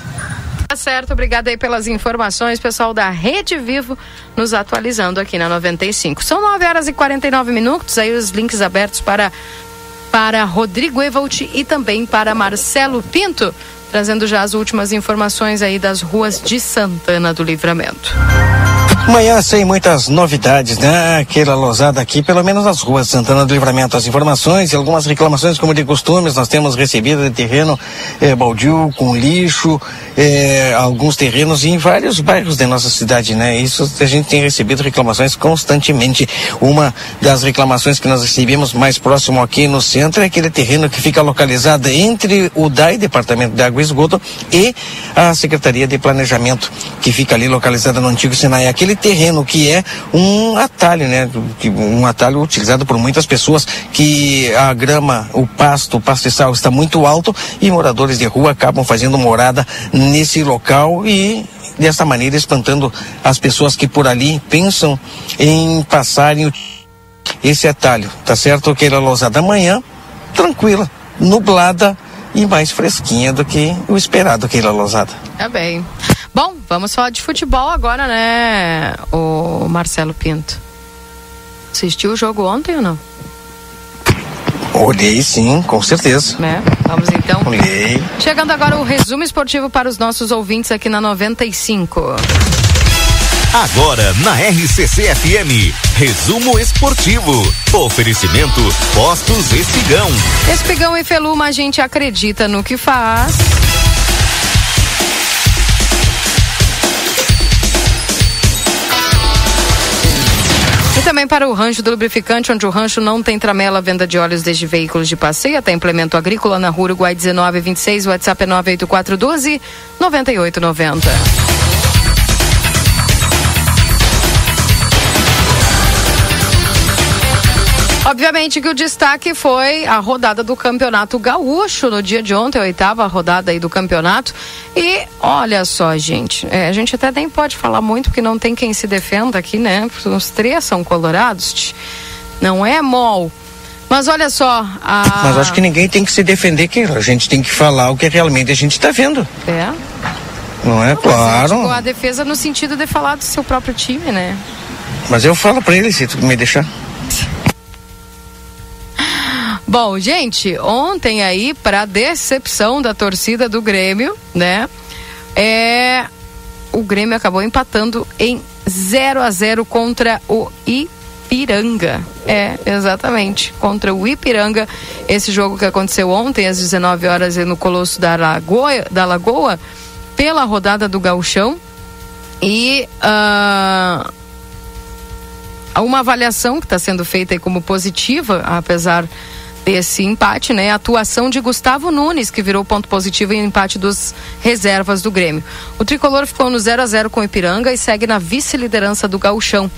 Tá certo, obrigada aí pelas informações, pessoal da Rede Vivo, nos atualizando aqui na 95. São 9 horas e 49 minutos, aí os links abertos para, para Rodrigo Evalt e também para Marcelo Pinto, trazendo já as últimas informações aí das ruas de Santana do Livramento. Manhã sem muitas novidades, né? Aquela losada aqui, pelo menos nas ruas Santana do Livramento. As informações e algumas reclamações, como de costumes, nós temos recebido de terreno eh, baldio, com lixo, eh, alguns terrenos em vários bairros da nossa cidade, né? Isso a gente tem recebido reclamações constantemente. Uma das reclamações que nós recebemos mais próximo aqui no centro é aquele terreno que fica localizado entre o DAI, Departamento de Água e Esgoto, e a Secretaria de Planejamento, que fica ali localizada no antigo Sinai. Aquele terreno que é um atalho, né? Um atalho utilizado por muitas pessoas que a grama, o pasto, o pastizal está muito alto e moradores de rua acabam fazendo morada nesse local e dessa maneira espantando as pessoas que por ali pensam em passarem esse atalho, tá certo? Aquela lousada manhã, tranquila, nublada e mais fresquinha do que o esperado, aquela lousada. Tá bem. Bom, vamos falar de futebol agora, né, o Marcelo Pinto. Assistiu o jogo ontem ou não? Olhei sim, com certeza. Né? Vamos então. Olhei. Chegando agora o resumo esportivo para os nossos ouvintes aqui na 95. Agora na RCC FM, resumo esportivo. Oferecimento Postos Espigão. Espigão e Feluma, a gente acredita no que faz. Também para o rancho do lubrificante, onde o rancho não tem tramela, venda de óleos desde veículos de passeio até implemento agrícola na rua Uruguai 1926, WhatsApp é 98412 9890. Obviamente que o destaque foi a rodada do Campeonato Gaúcho no dia de ontem, a oitava rodada aí do campeonato. E olha só, gente, é, a gente até nem pode falar muito porque não tem quem se defenda aqui, né? Os três são colorados, não é mol. Mas olha só. A... Mas acho que ninguém tem que se defender, que a gente tem que falar o que realmente a gente está vendo. É. Não é? Claro. Tipo, a defesa no sentido de falar do seu próprio time, né? Mas eu falo para ele se tu me deixar. Bom, gente, ontem aí, para decepção da torcida do Grêmio, né? É, o Grêmio acabou empatando em 0 a 0 contra o Ipiranga. É, exatamente, contra o Ipiranga. Esse jogo que aconteceu ontem às 19 horas no Colosso da Lagoa, da Lagoa pela rodada do Gauchão. E uh, uma avaliação que está sendo feita como positiva, apesar desse empate, né? A atuação de Gustavo Nunes, que virou ponto positivo em empate dos reservas do Grêmio. O tricolor ficou no 0 a 0 com o Ipiranga e segue na vice-liderança do Gauchão.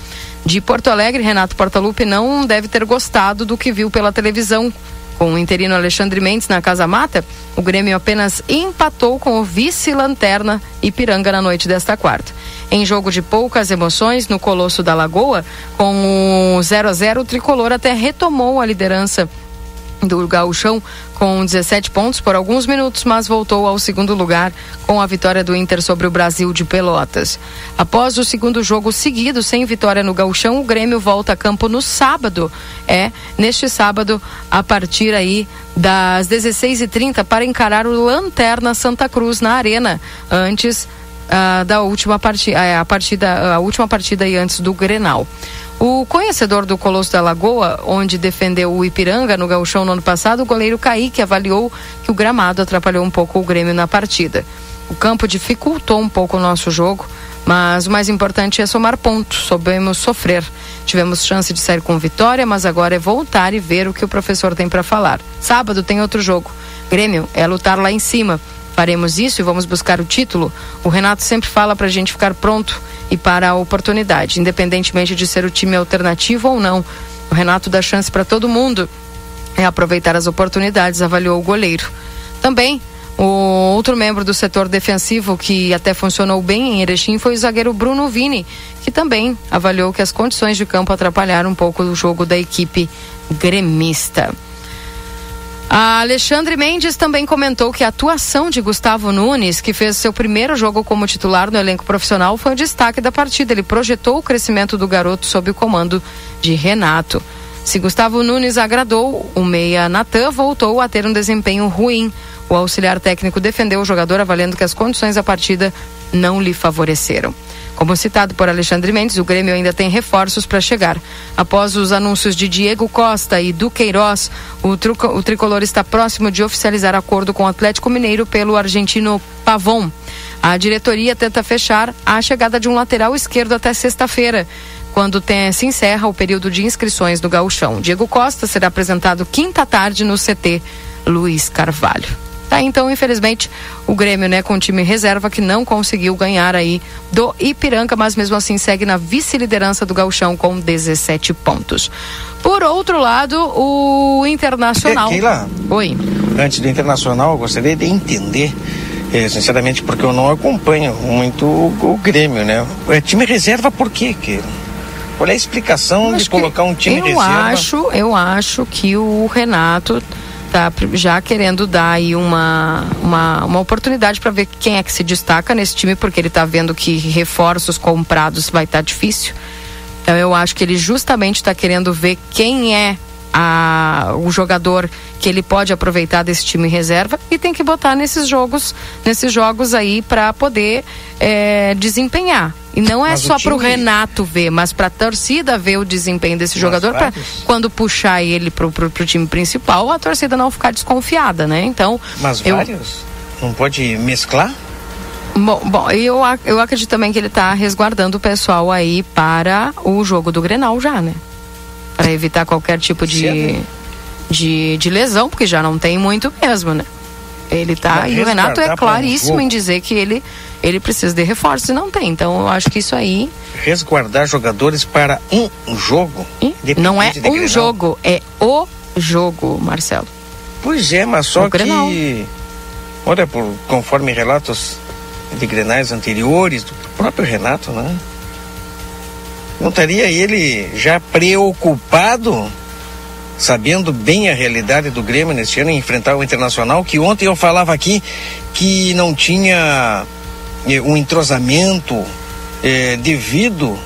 De Porto Alegre, Renato Portaluppi não deve ter gostado do que viu pela televisão. Com o interino Alexandre Mendes na Casa Mata, o Grêmio apenas empatou com o vice-lanterna Ipiranga na noite desta quarta. Em jogo de poucas emoções, no Colosso da Lagoa, com o 0 a 0 o tricolor até retomou a liderança do Gauchão com 17 pontos por alguns minutos, mas voltou ao segundo lugar com a vitória do Inter sobre o Brasil de Pelotas. Após o segundo jogo seguido sem vitória no Gauchão, o Grêmio volta a campo no sábado. É, neste sábado, a partir aí das 16h30 para encarar o Lanterna Santa Cruz na Arena, antes ah, da última partida, a partida, a última partida e antes do Grenal. O conhecedor do Colosso da Lagoa, onde defendeu o Ipiranga no gauchão no ano passado, o goleiro Kaique avaliou que o gramado atrapalhou um pouco o Grêmio na partida. O campo dificultou um pouco o nosso jogo, mas o mais importante é somar pontos, soubemos sofrer. Tivemos chance de sair com vitória, mas agora é voltar e ver o que o professor tem para falar. Sábado tem outro jogo. Grêmio é lutar lá em cima. Faremos isso e vamos buscar o título. O Renato sempre fala para a gente ficar pronto e para a oportunidade, independentemente de ser o time alternativo ou não. O Renato dá chance para todo mundo. É aproveitar as oportunidades, avaliou o goleiro. Também o outro membro do setor defensivo que até funcionou bem em Erechim foi o zagueiro Bruno Vini, que também avaliou que as condições de campo atrapalharam um pouco o jogo da equipe gremista. A Alexandre Mendes também comentou que a atuação de Gustavo Nunes, que fez seu primeiro jogo como titular no elenco profissional, foi o destaque da partida. Ele projetou o crescimento do garoto sob o comando de Renato. Se Gustavo Nunes agradou, o meia Natan voltou a ter um desempenho ruim. O auxiliar técnico defendeu o jogador avaliando que as condições da partida não lhe favoreceram. Como citado por Alexandre Mendes, o Grêmio ainda tem reforços para chegar. Após os anúncios de Diego Costa e Duqueiroz, o, truco, o tricolor está próximo de oficializar acordo com o Atlético Mineiro pelo argentino Pavon. A diretoria tenta fechar a chegada de um lateral esquerdo até sexta-feira, quando tem, se encerra o período de inscrições do gauchão. Diego Costa será apresentado quinta tarde no CT Luiz Carvalho. Tá, então, infelizmente, o Grêmio, né, com o time reserva que não conseguiu ganhar aí do Ipiranga, mas mesmo assim segue na vice-liderança do Gauchão com 17 pontos. Por outro lado, o Internacional. Keila, Oi. Antes do Internacional, eu gostaria de entender, eh, sinceramente, porque eu não acompanho muito o, o Grêmio, né? É time reserva por quê, Keila? Qual é a explicação de colocar um time eu reserva? Acho, eu acho que o Renato tá já querendo dar aí uma, uma, uma oportunidade para ver quem é que se destaca nesse time, porque ele está vendo que reforços comprados vai estar tá difícil. Então eu acho que ele justamente está querendo ver quem é a, o jogador que ele pode aproveitar desse time reserva e tem que botar nesses jogos, nesses jogos aí para poder é, desempenhar. E não é Mas o só para o time- Renato ver, mas para a torcida ver o desempenho desse jogador, para quando puxar ele pro, pro, pro time principal, a torcida não ficar desconfiada, né? Então, Mas eu, vários? Não pode mesclar? Bom, bom eu, eu acredito também que ele está resguardando o pessoal aí para o jogo do Grenal já, né? Para evitar qualquer tipo de, Cedo. de, de lesão, porque já não tem muito mesmo, né? Ele tá. E o Renato é claríssimo em dizer que ele, ele precisa de reforço e não tem. Então eu acho que isso aí Resguardar jogadores para um jogo? não é um Grenal? jogo, é o jogo, Marcelo. Pois é, mas só O Grenal. que. Olha, por, conforme relatos de grenais anteriores, do próprio Renato, né? Não estaria ele já preocupado, sabendo bem a realidade do Grêmio neste ano, em enfrentar o Internacional, que ontem eu falava aqui que não tinha eh, um entrosamento eh, devido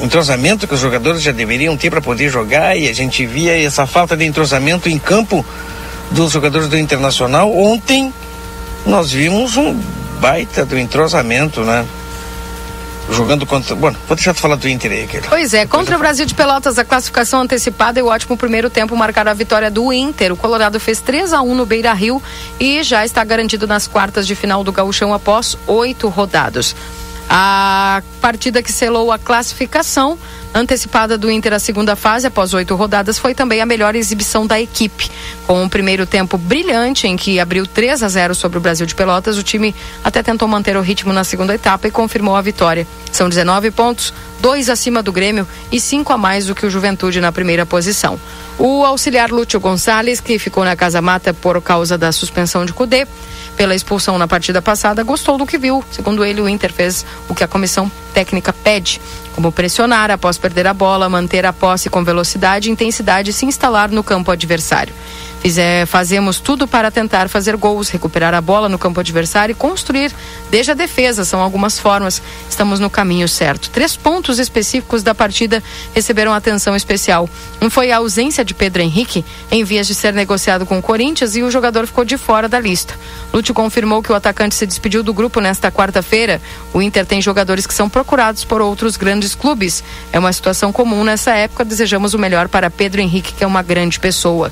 o entrosamento que os jogadores já deveriam ter para poder jogar e a gente via essa falta de entrosamento em campo dos jogadores do Internacional. Ontem nós vimos um baita do entrosamento, né? Jogando contra. Bom, vou deixar tu falar do Inter aí, Keila. Pois é, contra o Brasil de Pelotas, a classificação antecipada e o ótimo primeiro tempo marcaram a vitória do Inter. O Colorado fez 3 a 1 no Beira Rio e já está garantido nas quartas de final do Gauchão após oito rodados. A partida que selou a classificação antecipada do Inter à segunda fase, após oito rodadas, foi também a melhor exibição da equipe. Com um primeiro tempo brilhante, em que abriu 3 a 0 sobre o Brasil de Pelotas, o time até tentou manter o ritmo na segunda etapa e confirmou a vitória. São 19 pontos, dois acima do Grêmio e cinco a mais do que o Juventude na primeira posição. O auxiliar Lúcio Gonçalves, que ficou na casa mata por causa da suspensão de Cudê, pela expulsão na partida passada, gostou do que viu. Segundo ele, o Inter fez o que a comissão técnica pede, como pressionar após perder a bola, manter a posse com velocidade e intensidade e se instalar no campo adversário. Fizer, fazemos tudo para tentar fazer gols, recuperar a bola no campo adversário e construir desde a defesa. São algumas formas. Estamos no caminho certo. Três pontos específicos da partida receberam atenção especial. Um foi a ausência de Pedro Henrique, em vias de ser negociado com o Corinthians, e o jogador ficou de fora da lista. Lúcio confirmou que o atacante se despediu do grupo nesta quarta-feira. O Inter tem jogadores que são procurados por outros grandes clubes. É uma situação comum nessa época. Desejamos o melhor para Pedro Henrique, que é uma grande pessoa.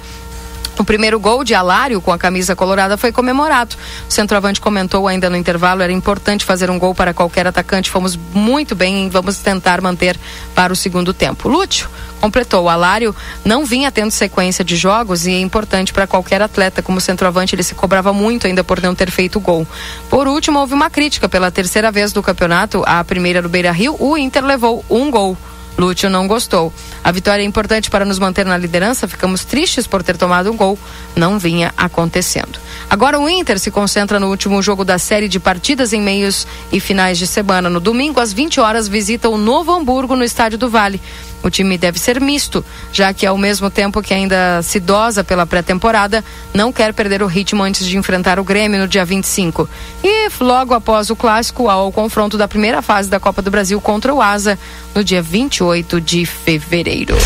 O primeiro gol de Alário com a camisa colorada foi comemorado. O centroavante comentou ainda no intervalo: era importante fazer um gol para qualquer atacante. Fomos muito bem e vamos tentar manter para o segundo tempo. Lúcio completou: o Alário não vinha tendo sequência de jogos e é importante para qualquer atleta. Como centroavante, ele se cobrava muito ainda por não ter feito gol. Por último, houve uma crítica pela terceira vez do campeonato, a primeira do Beira Rio. O Inter levou um gol. Lúcio não gostou. A vitória é importante para nos manter na liderança. Ficamos tristes por ter tomado um gol. Não vinha acontecendo. Agora o Inter se concentra no último jogo da série de partidas em meios e finais de semana. No domingo, às 20 horas, visita o Novo Hamburgo no Estádio do Vale. O time deve ser misto, já que ao mesmo tempo que ainda se dosa pela pré-temporada, não quer perder o ritmo antes de enfrentar o Grêmio no dia 25. E logo após o clássico, ao confronto da primeira fase da Copa do Brasil contra o Asa, no dia 28 de fevereiro.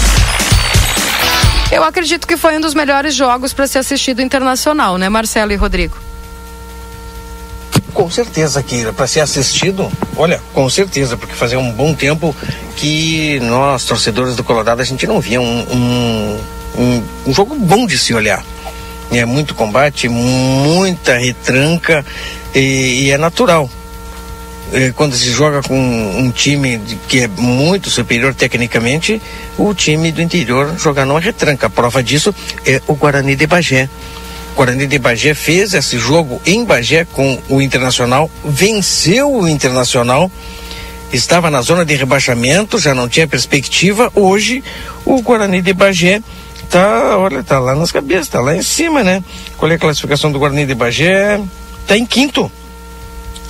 Eu acredito que foi um dos melhores jogos para ser assistido internacional, né, Marcelo e Rodrigo? Com certeza, Kira, para ser assistido, olha, com certeza, porque fazia um bom tempo que nós, torcedores do Colorado, a gente não via um, um, um, um jogo bom de se olhar. É muito combate, muita retranca e, e é natural. Quando se joga com um time que é muito superior tecnicamente, o time do interior jogar numa retranca. A prova disso é o Guarani de Bagé. Guarani de Bagé fez esse jogo em Bagé com o Internacional, venceu o Internacional, estava na zona de rebaixamento, já não tinha perspectiva. Hoje, o Guarani de Bagé tá, olha, tá lá nas cabeças, tá lá em cima, né? Qual é a classificação do Guarani de Bagé? Tá em quinto.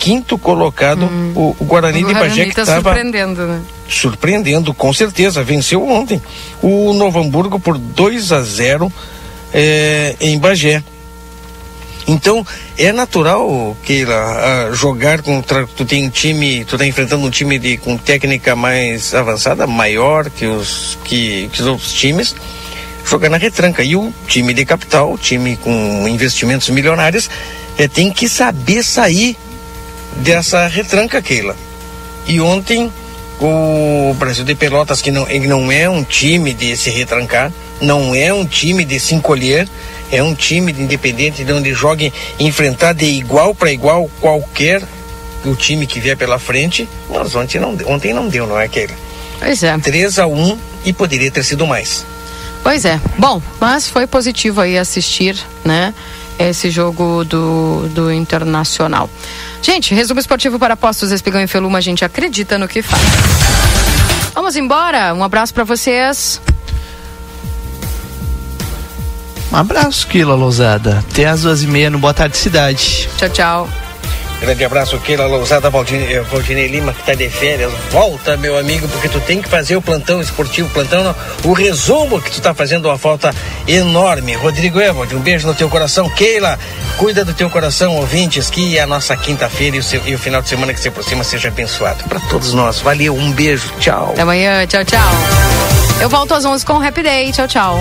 Quinto colocado, hum. o, o, Guarani o de Bagé que tá tava surpreendendo, né? Surpreendendo, com certeza, venceu ontem. O Novo Hamburgo por 2 a 0 é, em Bagé. Então, é natural, Keila, jogar contra. Tu tem time, tu tá enfrentando um time de, com técnica mais avançada, maior que os, que, que os outros times, jogar na retranca. E o time de capital, o time com investimentos milionários, é, tem que saber sair dessa retranca, Keila. E ontem, o Brasil de Pelotas, que não, ele não é um time de se retrancar, não é um time de se encolher é um time de independente de onde jogue enfrentar de igual para igual qualquer o time que vier pela frente. Mas ontem não, ontem não deu, não é aquele? Pois é. 3 a 1 e poderia ter sido mais. Pois é. Bom, mas foi positivo aí assistir, né? Esse jogo do, do Internacional. Gente, resumo esportivo para postos Espigão e Feluma, a gente acredita no que faz. Vamos embora. Um abraço para vocês. Um abraço, Kila Lousada. Até às duas e meia no Boa Tarde Cidade. Tchau, tchau. Grande abraço, Keila Lousada, Valdinei, eh, Valdinei Lima, que está de férias. Volta, meu amigo, porque tu tem que fazer o plantão esportivo, plantão não, o resumo que tu está fazendo uma falta enorme. Rodrigo Evald, um beijo no teu coração. Keila, cuida do teu coração, ouvintes, que a nossa quinta-feira e, e, o final de semana que se aproxima seja abençoado. Para todos nós, valeu, um beijo, tchau. Até amanhã, tchau, tchau. Eu volto às 11 com o Happy Day, tchau, tchau.